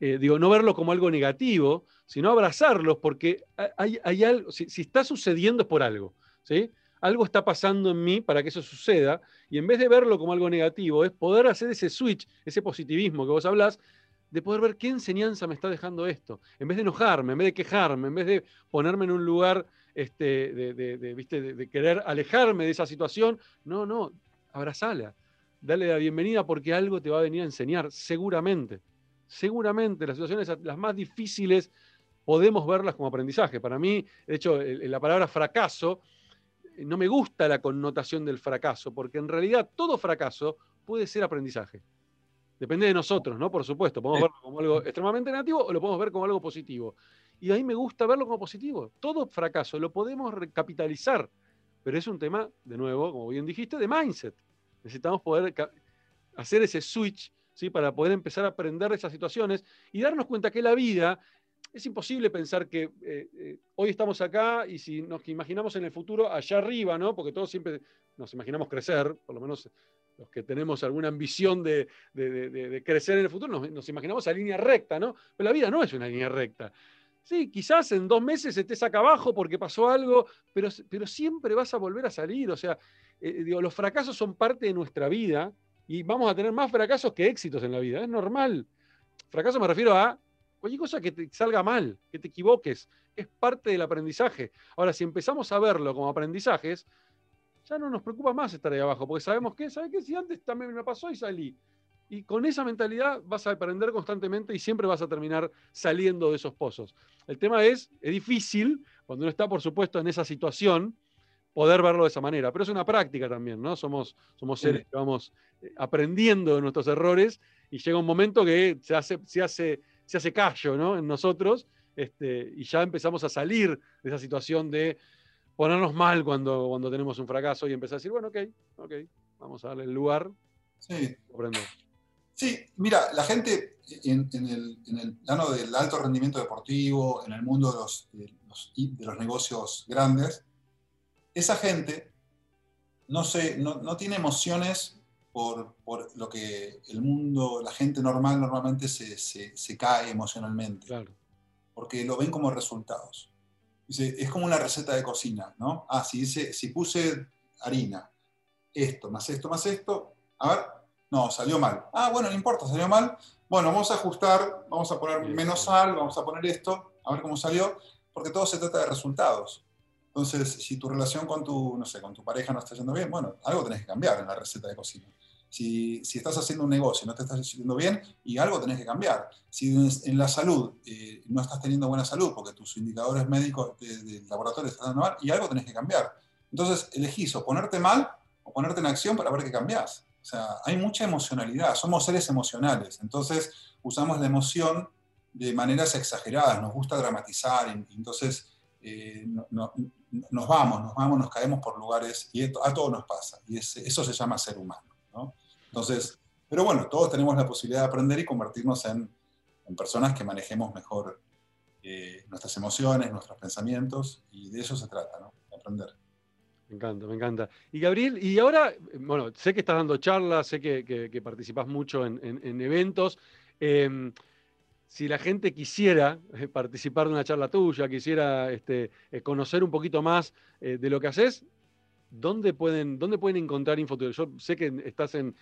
eh, digo, no verlo como algo negativo, sino abrazarlos, porque hay, hay algo, si, está sucediendo es por algo, ¿sí? algo está pasando en mí para que eso suceda, y en vez de verlo como algo negativo, es poder hacer ese switch, ese positivismo que vos hablás, de poder ver qué enseñanza me está dejando esto, en vez de enojarme, en vez de quejarme, en vez de ponerme en un lugar este, de, ¿viste? de, querer alejarme de esa situación, no, no, abrazala, dale la bienvenida porque algo te va a venir a enseñar, seguramente, seguramente las situaciones las más difíciles podemos verlas como aprendizaje. Para mí, de hecho, la palabra fracaso no me gusta la connotación del fracaso, porque en realidad todo fracaso puede ser aprendizaje. Depende de nosotros, ¿no? Por supuesto, podemos verlo como algo extremadamente negativo o lo podemos ver como algo positivo. Y a mí me gusta verlo como positivo. Todo fracaso lo podemos recapitalizar, pero es un tema, de nuevo, como bien dijiste, de mindset. Necesitamos poder hacer ese switch ¿sí? para poder empezar a aprender de esas situaciones y darnos cuenta que la vida es imposible pensar que eh, eh, hoy estamos acá y si nos imaginamos en el futuro allá arriba, ¿no? Porque todos siempre nos imaginamos crecer, por lo menos los que tenemos alguna ambición de, crecer en el futuro, nos, imaginamos a línea recta, ¿no? Pero la vida no es una línea recta. Sí, quizás en dos meses estés acá abajo porque pasó algo, pero, pero siempre vas a volver a salir. O sea, eh, digo, los fracasos son parte de nuestra vida y vamos a tener más fracasos que éxitos en la vida. Es normal. Fracaso me refiero a Cualquier cosa que te salga mal, que te equivoques, es parte del aprendizaje. Ahora, si empezamos a verlo como aprendizajes, ya no nos preocupa más estar ahí abajo, porque sabemos que, ¿sabes qué? Si antes también me pasó y salí. Y con esa mentalidad vas a aprender constantemente y siempre vas a terminar saliendo de esos pozos. El tema es, es difícil, cuando uno está, por supuesto, en esa situación, poder verlo de esa manera. Pero es una práctica también, ¿no? Somos, somos seres que vamos eh, aprendiendo de nuestros errores y llega un momento que se hace, se hace se hace callo ¿no? en nosotros este, y ya empezamos a salir de esa situación de ponernos mal cuando, cuando tenemos un fracaso y empezar a decir, bueno, ok, ok, vamos a darle el lugar. Sí. Sí, mira, la gente en, el, plano del alto rendimiento deportivo, en el mundo de los, de los, negocios grandes, esa gente no, se, no, no tiene emociones por, lo que el mundo, la gente normal normalmente se, se, cae emocionalmente. Claro. Porque lo ven como resultados. Dice, es como una receta de cocina, ¿no? Ah, si, dice, si puse harina, esto, más esto, más esto, a ver, no, salió mal. Ah, bueno, no importa, salió mal. Bueno, vamos a ajustar, vamos a poner menos sal, vamos a poner esto, a ver cómo salió, porque todo se trata de resultados. Entonces, si tu relación con tu, no sé, con tu pareja no está yendo bien, bueno, algo tenés que cambiar en la receta de cocina. Si, si estás haciendo un negocio y no te estás yendo bien, y algo tenés que cambiar. Si en, la salud eh, no estás teniendo buena salud porque tus indicadores médicos del laboratorio están dando mal, y algo tenés que cambiar. Entonces, elegís o ponerte mal o ponerte en acción para ver qué cambias. O sea, hay mucha emocionalidad, somos seres emocionales, entonces usamos la emoción de maneras exageradas, nos gusta dramatizar, y, entonces eh, nos vamos, nos vamos, nos caemos por lugares, y a todos nos pasa, y eso se llama ser humano. ¿no? Entonces, pero bueno, todos tenemos la posibilidad de aprender y convertirnos en, personas que manejemos mejor eh, nuestras emociones, nuestros pensamientos, y de eso se trata, ¿no? De aprender. Me encanta, me encanta. Y Gabriel, y ahora, bueno, sé que estás dando charlas, sé que, participás mucho en, eventos. Em, si la gente quisiera eh, participar de una charla tuya, quisiera este, eh, conocer un poquito más eh, de lo que haces, ¿dónde pueden, dónde pueden encontrar info Yo sé que estás en,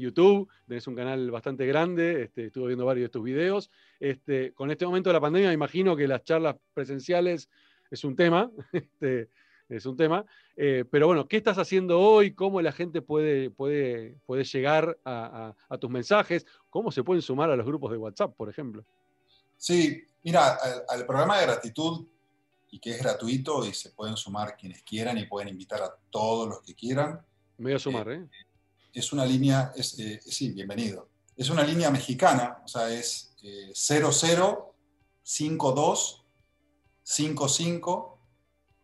YouTube, tenés un canal bastante grande, este, estuve viendo varios de tus videos. Este, con este momento de la pandemia, me imagino que las charlas presenciales es un tema. es un tema. Eh, pero bueno, ¿qué estás haciendo hoy? ¿Cómo la gente puede, puede, puede llegar a, tus mensajes? ¿Cómo se pueden sumar a los grupos de WhatsApp, por ejemplo? Sí, mira, al, programa de gratitud, y que es gratuito y se pueden sumar quienes quieran y pueden invitar a todos los que quieran. Me voy a sumar, ¿eh? ¿eh? Es una línea, es, eh, sí, bienvenido. Es una línea mexicana, o sea, es 0052 55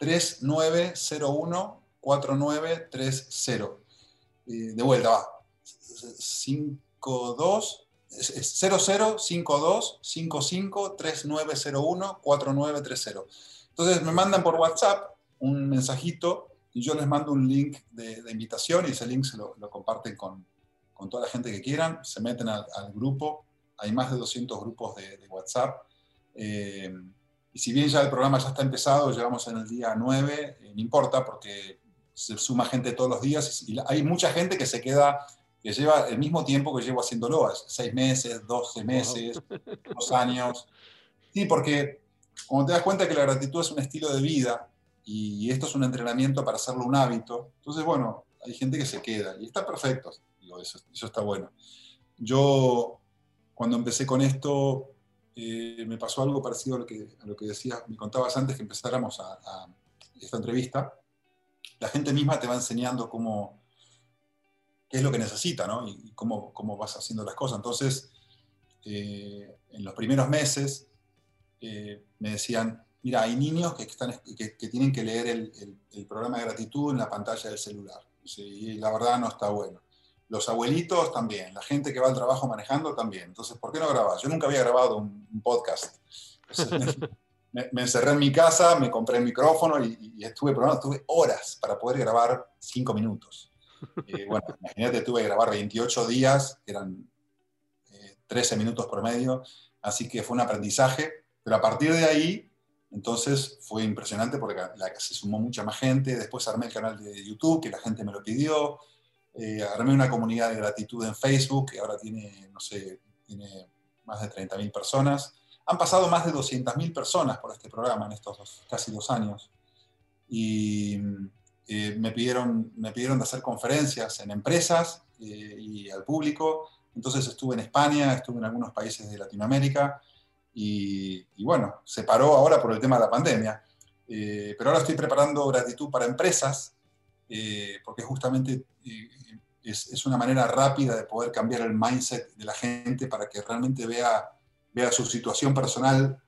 3901-4930. de vuelta, va. 52 0052 55 3901 4930. Entonces me mandan por WhatsApp un mensajito y yo les mando un link de, invitación y ese link se lo, comparten con, con, toda la gente que quieran, se meten al, grupo, hay más de 200 grupos de, de WhatsApp. Eh, y si bien ya el programa ya está empezado, llevamos en el día 9, eh, no importa porque se suma gente todos los días y hay mucha gente que se queda, que lleva el mismo tiempo que llevo haciéndolo, seis meses, 12 meses, dos años. Sí, porque como te das cuenta que la gratitud es un estilo de vida y esto es un entrenamiento para hacerlo un hábito, entonces bueno, hay gente que se queda y está perfecto, digo, eso, eso está bueno. Yo cuando empecé con esto eh, me pasó algo parecido a lo que, a lo que decías, me contabas antes que empezáramos a, esta entrevista. La gente misma te va enseñando cómo, qué es lo que necesita, ¿no? Y, cómo, cómo, vas haciendo las cosas. Entonces, eh, en los primeros meses eh, me decían, mira, hay niños que, están, que, tienen que leer el, el, programa de gratitud en la pantalla del celular. y la verdad no está bueno. Los abuelitos también, la gente que va al trabajo manejando también. Entonces, ¿por qué no grabas? Yo nunca había grabado un, podcast. me, encerré en mi casa, me compré el micrófono y, estuve probando, tuve horas para poder grabar cinco minutos. Eh, bueno, imagínate, tuve que grabar 28 días, eran 13 eh, minutos por medio, así que fue un aprendizaje, pero a partir de ahí, entonces fue impresionante porque se sumó mucha más gente, después armé el canal de YouTube, que la gente me lo pidió, eh, armé una comunidad de gratitud en Facebook que ahora tiene, no sé, tiene más de 30.000 personas. Han pasado más de 200.000 personas por este programa en estos casi dos años. Y eh, me, pidieron, me pidieron de hacer conferencias en empresas eh, y al público. Entonces estuve en España, estuve en algunos países de Latinoamérica y, y bueno, se paró ahora por el tema de la pandemia. pero ahora estoy preparando gratitud para empresas eh, porque justamente eh, es, una manera rápida de poder cambiar el mindset de la gente para que realmente vea, vea su situación personal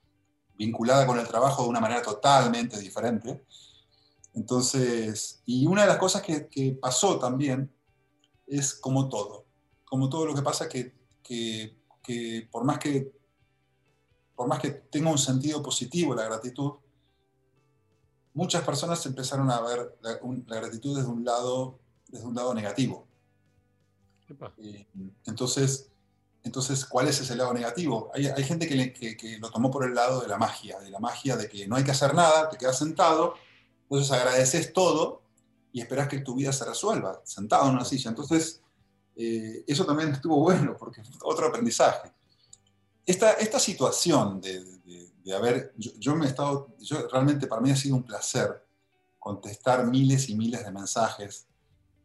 vinculada con el trabajo de una manera totalmente diferente. Entonces, y una de las cosas que, pasó también es como todo, como todo lo que pasa que, que, que, por, más que por más que tenga un sentido positivo la gratitud, muchas personas empezaron a ver la, gratitud desde un lado, desde un lado negativo. Eh, entonces, entonces, ¿cuál es ese lado negativo? Hay, gente que, lo tomó por el lado de la magia, de la magia de que no hay que hacer nada, te quedas sentado, entonces agradeces todo y esperas que tu vida se resuelva, sentado en una silla. Entonces, eh, eso también estuvo bueno, porque otro aprendizaje. Esta, esta situación de, de haber, yo, me he estado, yo realmente para mí ha sido un placer contestar miles y miles de mensajes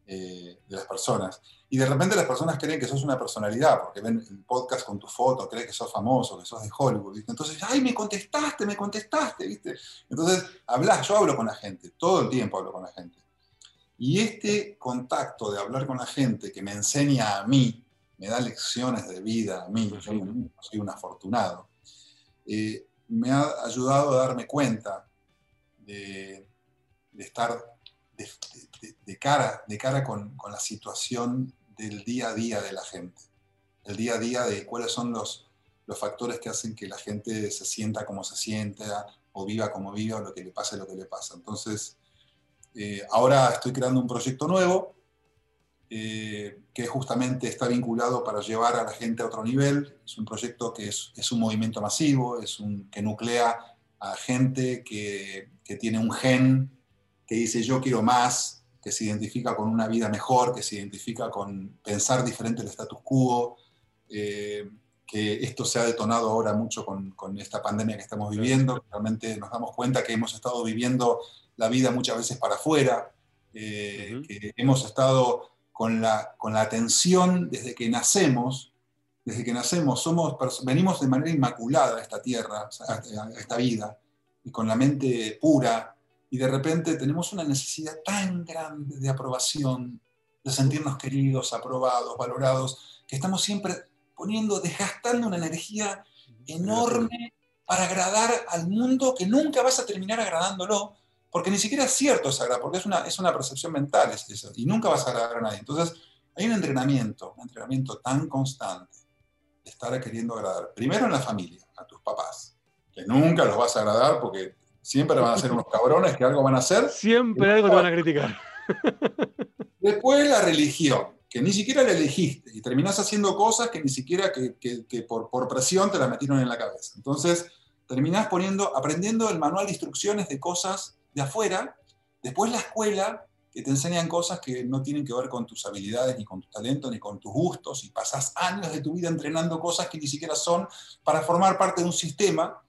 eh, de las personas. Y de repente las personas creen que sos una personalidad, porque ven el podcast con tu foto, creen que sos famoso, que sos de Hollywood, ¿viste? Entonces, ay, me contestaste, me contestaste, ¿viste? Entonces, hablas, yo hablo con la gente, todo el tiempo hablo con la gente. Y este contacto de hablar con la gente que me enseña a mí, me da lecciones de vida a mí, yo soy un afortunado, eh, me ha ayudado a darme cuenta de, estar de, cara, de cara con, la situación del día a día de la gente, el día a día de cuáles son los, los factores que hacen que la gente se sienta como se sienta o viva como viva o lo que le pase lo que le pasa. Entonces, eh, ahora estoy creando un proyecto nuevo eh, que justamente está vinculado para llevar a la gente a otro nivel. Es un proyecto que es, es un movimiento masivo, es un, que nuclea a gente que, que, tiene un gen que dice yo quiero más, que se identifica con una vida mejor, que se identifica con pensar diferente el status quo, eh, que esto se ha detonado ahora mucho con, con, esta pandemia que estamos viviendo. Realmente nos damos cuenta que hemos estado viviendo la vida muchas veces para afuera, eh, que hemos estado con la, con la atención desde que nacemos, desde que nacemos, somos, venimos de manera inmaculada a esta tierra, a esta vida, y con la mente pura, y de repente tenemos una necesidad tan grande de aprobación, de sentirnos queridos, aprobados, valorados, que estamos siempre poniendo, desgastando una energía enorme para agradar al mundo que nunca vas a terminar agradándolo, porque ni siquiera es cierto agrado, porque es una, es una percepción mental, es eso, y nunca vas a agradar a nadie. Entonces, hay un entrenamiento, un entrenamiento tan constante de estar queriendo agradar. Primero en la familia, a tus papás, que nunca los vas a agradar porque siempre van a ser unos cabrones que algo van a hacer. Siempre algo te van a criticar. Después la religión, que ni siquiera la elegiste y terminás haciendo cosas que ni siquiera que, que, por, por presión te la metieron en la cabeza. Entonces, terminás poniendo, aprendiendo el manual de instrucciones de cosas de afuera, después la escuela, que te enseñan cosas que no tienen que ver con tus habilidades, ni con tu talento, ni con tus gustos, y pasas años de tu vida entrenando cosas que ni siquiera son para formar parte de un sistema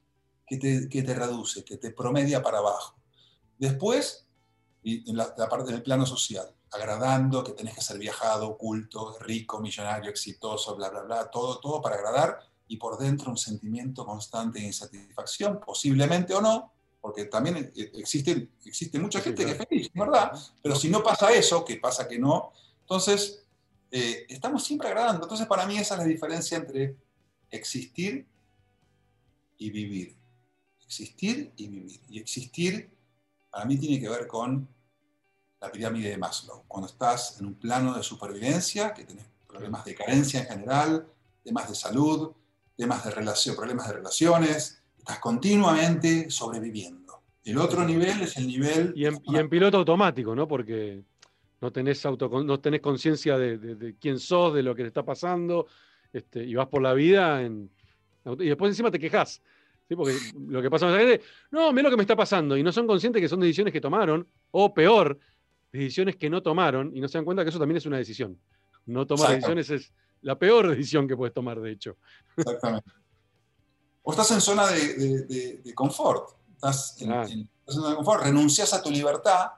que te, que te reduce, que te promedia para abajo. Después, en la, parte del plano social, agradando, que tenés que ser viajado, culto, rico, millonario, exitoso, bla, bla, bla, todo, todo para agradar, y por dentro un sentimiento constante de insatisfacción, posiblemente o no, porque también e, e, existe, existe mucha gente que es feliz, ¿verdad? Pero si no pasa eso, que pasa que no, entonces eh, estamos siempre agradando. Entonces para mí esa es la diferencia entre existir y vivir. Existir y vivir. Y existir para mí tiene que ver con la pirámide de Maslow. Cuando estás en un plano de supervivencia, que tenés problemas de carencia en general, temas de salud, temas de relación, problemas de relaciones, Estás continuamente sobreviviendo. El otro nivel es el nivel... Y en, piloto automático, ¿no? Porque no tenés, auto, no tenés conciencia de, quién sos, de lo que te está pasando, este, y vas por la vida en, y después encima te quejas. ¿sí? Porque lo que pasa con la gente, no, mira lo que me está pasando, y no son conscientes que son decisiones que tomaron, o peor, decisiones que no tomaron, y no se dan cuenta que eso también es una decisión. No tomar decisiones es la peor decisión que puedes tomar, de hecho. Exactamente o estás en zona de, confort. Estás en, zona de confort, renuncias a tu libertad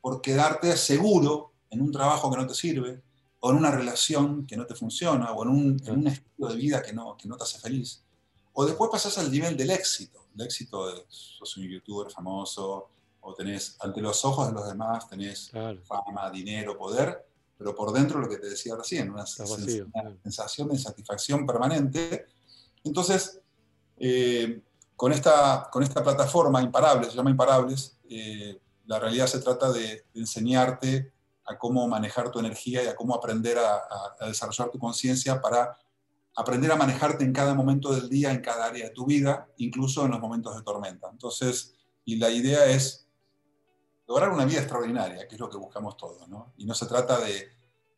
por quedarte seguro en un trabajo que no te sirve, o en una relación que no te funciona, o en un, estilo de vida que no, que no te hace feliz. O después pasas al nivel del éxito. El éxito de, sos un youtuber famoso, o tenés, ante los ojos de los demás, tenés fama, dinero, poder, pero por dentro lo que te decía recién, una, sensación de insatisfacción permanente. Entonces, eh, con, esta, con esta plataforma Imparables, se llama Imparables, eh, la realidad se trata de, enseñarte a cómo manejar tu energía y a cómo aprender a, desarrollar tu conciencia para aprender a manejarte en cada momento del día, en cada área de tu vida, incluso en los momentos de tormenta. Entonces, y la idea es lograr una vida extraordinaria, que es lo que buscamos todos, ¿no? Y no se trata de,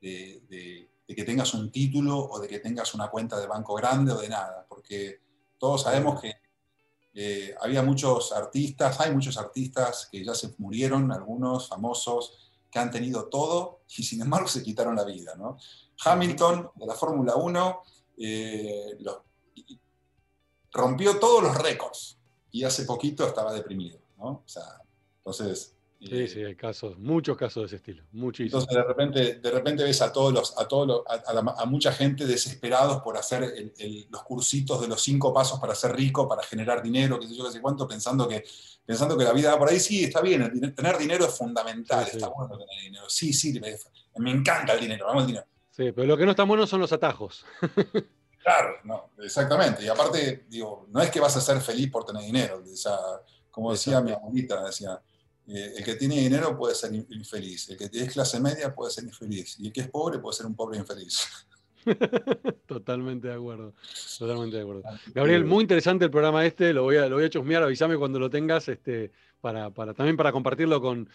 de, de que tengas un título o de que tengas una cuenta de banco grande o de nada, porque todos sabemos que había muchos artistas, hay muchos artistas que ya se murieron, algunos famosos, que han tenido todo y sin embargo se quitaron la vida. ¿no? Hamilton de la Fórmula 1 eh, rompió todos los récords y hace poquito estaba deprimido. ¿no? Entonces, Sí, sí, hay casos, muchos casos de ese estilo, muchísimos. Entonces de repente, de repente ves a todos los, a todos a, mucha gente desesperados por hacer los cursitos de los cinco pasos para ser rico, para generar dinero, qué sé yo, qué sé cuánto, pensando que, pensando que la vida va por ahí. Sí, está bien, tener dinero es fundamental, está bueno tener dinero. Sí, sí, me, encanta el dinero, vamos al dinero. Sí, pero lo que no está bueno son los atajos. claro, no, exactamente. Y aparte, digo, no es que vas a ser feliz por tener dinero. O sea, como decía mi abuelita, decía, eh, el que tiene dinero puede ser infeliz, el que es clase media puede ser infeliz, y el que es pobre puede ser un pobre infeliz. Totalmente de acuerdo. Totalmente de acuerdo. Gabriel, muy interesante el programa este, lo voy a, lo voy a chusmear, avísame cuando lo tengas, este, para, también para compartirlo con,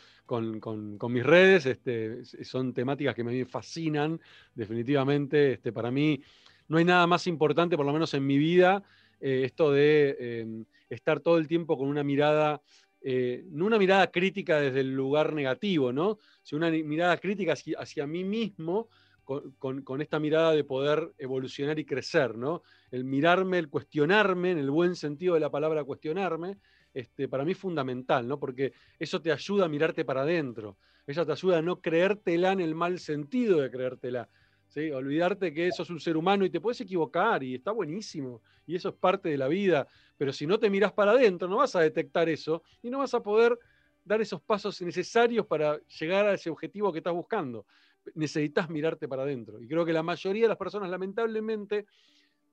mis redes. Este, son temáticas que me fascinan, definitivamente. Este, para mí no hay nada más importante, por lo menos en mi vida, eh, esto de eh, estar todo el tiempo con una mirada eh, no una mirada crítica desde el lugar negativo, ¿no? sino una mirada crítica hacia, mí mismo, con, esta mirada de poder evolucionar y crecer, ¿no? El mirarme, el cuestionarme, en el buen sentido de la palabra cuestionarme, este, para mí es fundamental, ¿no? Porque eso te ayuda a mirarte para adentro, eso te ayuda a no creértela en el mal sentido de creértela, ¿sí? Olvidarte que eso es un ser humano y te puedes equivocar y está buenísimo, y eso es parte de la vida, pero si no te miras para adentro, no vas a detectar eso y no vas a poder dar esos pasos necesarios para llegar a ese objetivo que estás buscando. Necesitas mirarte para adentro. Y creo que la mayoría de las personas, lamentablemente,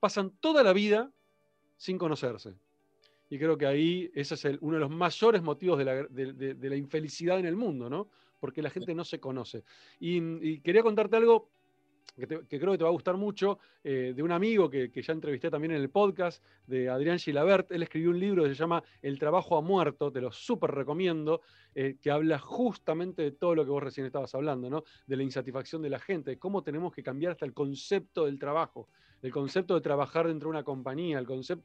pasan toda la vida sin conocerse. Y creo que ahí ese es uno de los mayores motivos de la, infelicidad en el mundo, ¿no? Porque la gente no se conoce. y quería contarte algo que, creo que te va a gustar mucho, eh, de un amigo que, ya entrevisté también en el podcast, de Adrián Gilabert. Él escribió un libro que se llama El trabajo ha muerto, te lo súper recomiendo, eh, que habla justamente de todo lo que vos recién estabas hablando, ¿no? de la insatisfacción de la gente, de cómo tenemos que cambiar hasta el concepto del trabajo, el concepto de trabajar dentro de una compañía, el concepto...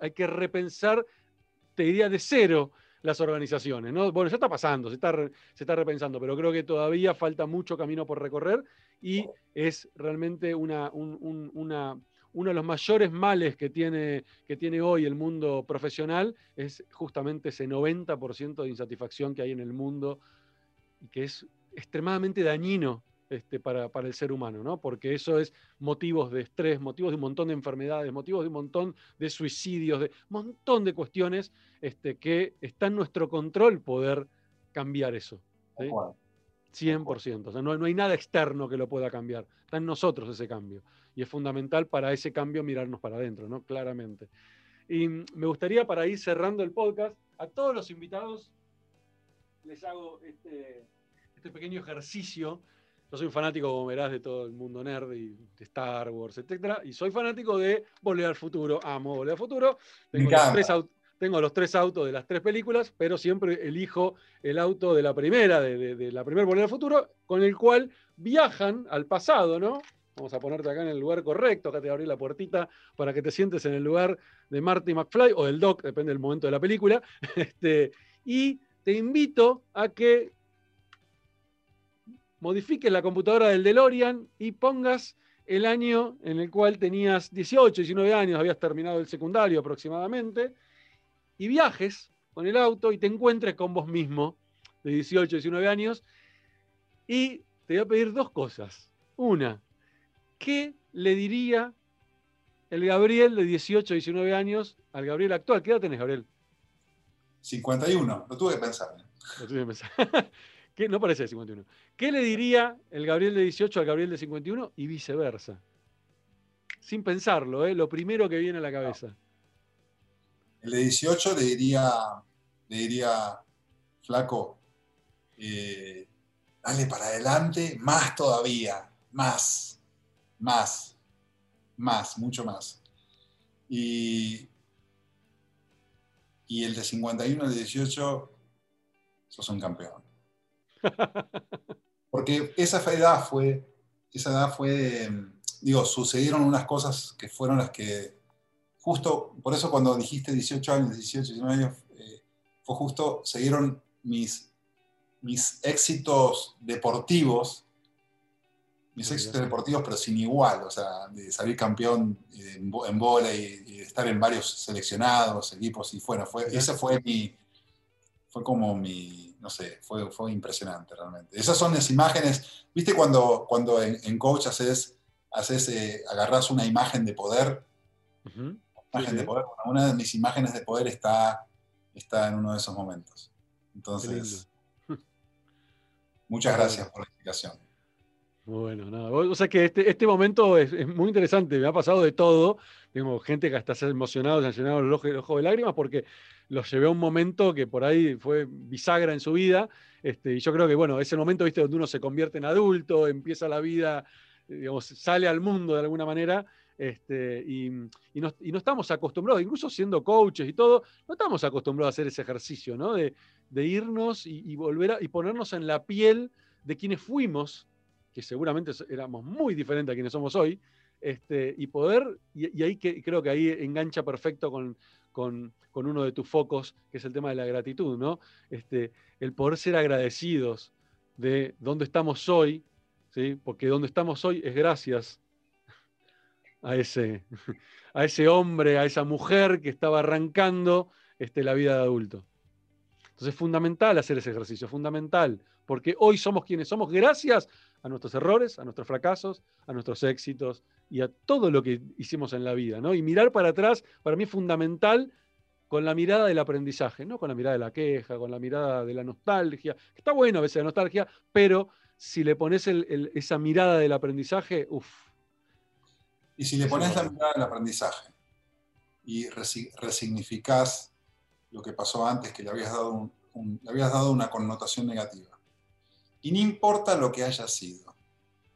hay que repensar, te diría, de cero las organizaciones. ¿no? Bueno, ya está pasando, se está, se está repensando, pero creo que todavía falta mucho camino por recorrer y es realmente una, uno de los mayores males que tiene, que tiene hoy el mundo profesional, es justamente ese 90% de insatisfacción que hay en el mundo y que es extremadamente dañino este, para, el ser humano, ¿no? Porque eso es motivos de estrés, motivos de un montón de enfermedades, motivos de un montón de suicidios, de un montón de cuestiones este, que está en nuestro control poder cambiar eso. 100%. O sea, no, no, hay nada externo que lo pueda cambiar. Está en nosotros ese cambio. Y es fundamental para ese cambio mirarnos para adentro, ¿no? Claramente. Y me gustaría, para ir cerrando el podcast, a todos los invitados les hago este, este pequeño ejercicio. Yo soy un fanático, como verás, de todo el mundo nerd y de Star Wars, etc. Y soy fanático de Volver al Futuro. Amo Volver al Futuro. Tengo los tres, tengo los tres autos de las tres películas, pero siempre elijo el auto de la primera, de, la primera Volver al Futuro, con el cual viajan al pasado, ¿no? Vamos a ponerte acá en el lugar correcto, acá te abrí la puertita para que te sientes en el lugar de Marty McFly o del Doc, depende del momento de la película. Este, y te invito a que modifiques la computadora del DeLorean y pongas el año en el cual tenías 18, 19 años, habías terminado el secundario aproximadamente, y viajes con el auto y te encuentres con vos mismo de 18, 19 años. Y te voy a pedir dos cosas. Una, ¿qué le diría el Gabriel de 18, 19 años al Gabriel actual? ¿Qué edad tenés, Gabriel? 51, lo tuve que pensar. ¿eh? Lo tuve que pensar. ¿Qué? No parece 51. ¿Qué le diría el Gabriel de 18 al Gabriel de 51 y viceversa? Sin pensarlo, ¿eh? lo primero que viene a la cabeza. El de 18 le diría, le diría flaco, eh, dale para adelante, más todavía, más, más, más, mucho más. Y, y el de 51, el de 18, sos un campeón. Porque esa edad fue, esa edad fue, digo, sucedieron unas cosas que fueron las que justo, por eso cuando dijiste 18 años, 18, 19 años, eh, fue justo, se dieron mis, mis éxitos deportivos, mis éxitos deportivos, pero sin igual, o sea, de salir campeón en, en bola y, estar en varios seleccionados, equipos, y bueno, fue, ese fue mi, fue como mi, no sé, fue, fue impresionante realmente. Esas son las imágenes, viste cuando, cuando en, coach haces, haces eh, agarras una imagen de poder, imagen de poder, una de mis imágenes de poder está, está en uno de esos momentos. Entonces, muchas gracias por la explicación. Bueno, nada. O sea que este, este momento es, muy interesante. Me ha pasado de todo. Tengo gente que hasta se ha emocionado, se ha llenado el ojo, el ojo, de lágrimas porque los llevé a un momento que por ahí fue bisagra en su vida. Este, y yo creo que, bueno, ese momento, viste, donde uno se convierte en adulto, empieza la vida, digamos, sale al mundo de alguna manera. Este, y, no, estamos acostumbrados, incluso siendo coaches y todo, no estamos acostumbrados a hacer ese ejercicio, ¿no? De, irnos y, volver a, y ponernos en la piel de quienes fuimos que seguramente éramos muy diferentes a quienes somos hoy, este, y poder, y, ahí que, creo que ahí engancha perfecto con, con, uno de tus focos, que es el tema de la gratitud, ¿no? Este, el poder ser agradecidos de dónde estamos hoy, ¿sí? porque donde estamos hoy es gracias a ese, a ese hombre, a esa mujer que estaba arrancando este, la vida de adulto. Entonces es fundamental hacer ese ejercicio, fundamental, porque hoy somos quienes somos gracias a nuestros errores, a nuestros fracasos, a nuestros éxitos y a todo lo que hicimos en la vida. ¿no? Y mirar para atrás, para mí es fundamental con la mirada del aprendizaje, no con la mirada de la queja, con la mirada de la nostalgia. Está bueno a veces la nostalgia, pero si le pones esa mirada del aprendizaje, uff. Y si le pones la mirada del aprendizaje y resignificás lo que pasó antes, que le habías dado, le habías dado una connotación negativa y no importa lo que haya sido,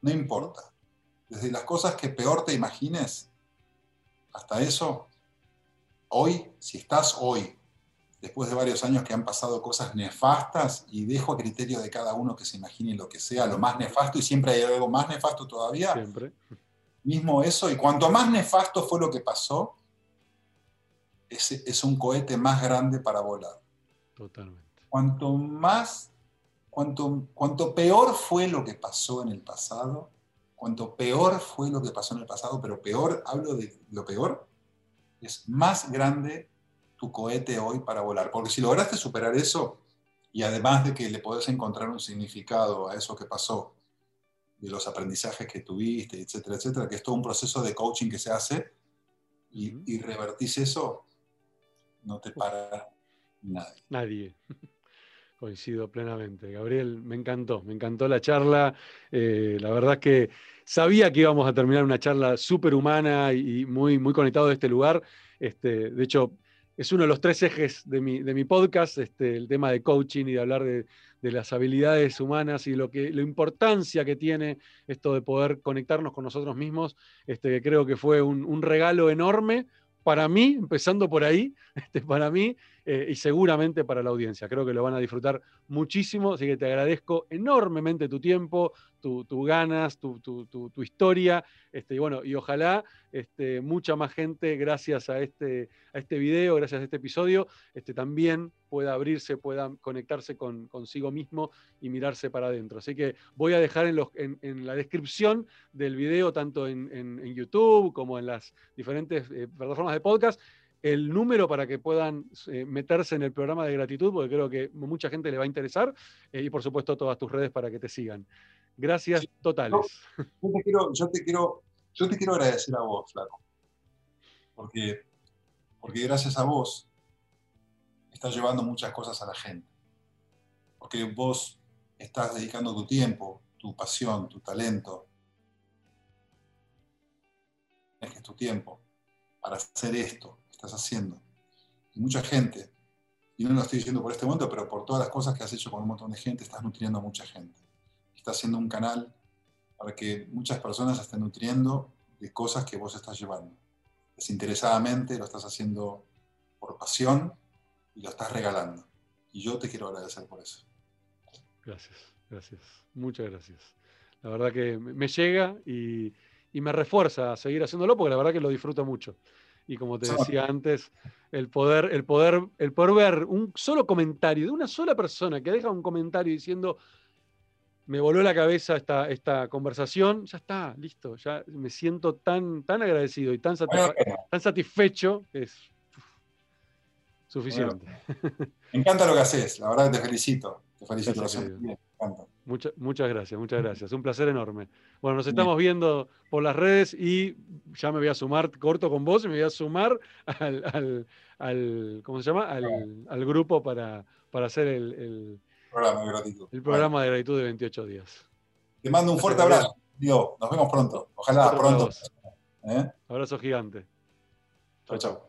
no importa. Desde las cosas que peor te imagines, hasta eso, hoy, si estás hoy, después de varios años que han pasado cosas nefastas, y dejo a criterio de cada uno que se imagine lo que sea, lo más nefasto, y siempre hay algo más nefasto todavía. Siempre. Mismo eso, y cuanto más nefasto fue lo que pasó, es, es un cohete más grande para volar. Totalmente. Cuanto más cuanto, peor fue lo que pasó en el pasado, cuanto peor fue lo que pasó en el pasado, pero peor, hablo de lo peor, es más grande tu cohete hoy para volar. Porque si lograste superar eso, y además de que le podés encontrar un significado a eso que pasó, de los aprendizajes que tuviste, etcétera, etcétera, que es todo un proceso de coaching que se hace, y, y revertís eso, no te para nadie. Nadie. Coincido plenamente. Gabriel, me encantó, me encantó la charla. Eh, la verdad es que sabía que íbamos a terminar una charla súper humana y muy, muy conectado de este lugar. Este, de hecho, es uno de los tres ejes de mi, de mi podcast, este, el tema de coaching y de hablar de, las habilidades humanas y lo que, la importancia que tiene esto de poder conectarnos con nosotros mismos, este, que creo que fue un, un regalo enorme para mí, empezando por ahí, este, para mí eh, y seguramente para la audiencia. Creo que lo van a disfrutar muchísimo, así que te agradezco enormemente tu tiempo, tu ganas, tu, tu, historia, este, y bueno, y ojalá este, mucha más gente, gracias a este, a este video, gracias a este episodio, este, también pueda abrirse, pueda conectarse con, consigo mismo y mirarse para adentro. Así que voy a dejar en, los, en, la descripción del video, tanto en, en, YouTube como en las diferentes eh, plataformas de podcast, el número para que puedan eh, meterse en el programa de gratitud, porque creo que mucha gente le va a interesar, eh, y por supuesto todas tus redes para que te sigan. Gracias totales. Yo, te quiero, yo, te quiero, yo te quiero agradecer a vos, Flaco, porque, porque gracias a vos estás llevando muchas cosas a la gente, porque vos estás dedicando tu tiempo, tu pasión, tu talento, es tu tiempo para hacer esto que estás haciendo. Y mucha gente, y no lo estoy diciendo por este momento, pero por todas las cosas que has hecho con un montón de gente, estás nutriendo a mucha gente. Estás haciendo un canal para que muchas personas estén nutriendo de cosas que vos estás llevando. Desinteresadamente lo estás haciendo por pasión y lo estás regalando. Y yo te quiero agradecer por eso. Gracias, gracias. Muchas gracias. La verdad que me llega y, y me refuerza a seguir haciéndolo porque la verdad que lo disfruto mucho. Y como te decía antes, el poder, el poder, el poder ver un solo comentario de una sola persona que deja un comentario diciendo me voló la cabeza esta, esta conversación, ya está, listo, ya me siento tan, tan agradecido y tan, tan satisfecho, es, Suficiente. me encanta lo que haces, la verdad te felicito. Te felicito. Muchas gracias, muchas gracias. Un placer enorme. Bueno, nos estamos viendo por las redes y ya me voy a sumar, corto con vos y me voy a sumar al, ¿cómo se llama? Al, grupo para, para hacer el, programa de gratitud. El programa de gratitud de 28 días. Te mando un fuerte abrazo. Dios, nos vemos pronto. Ojalá pronto. ¿Eh? Abrazo gigante. Chao, chao.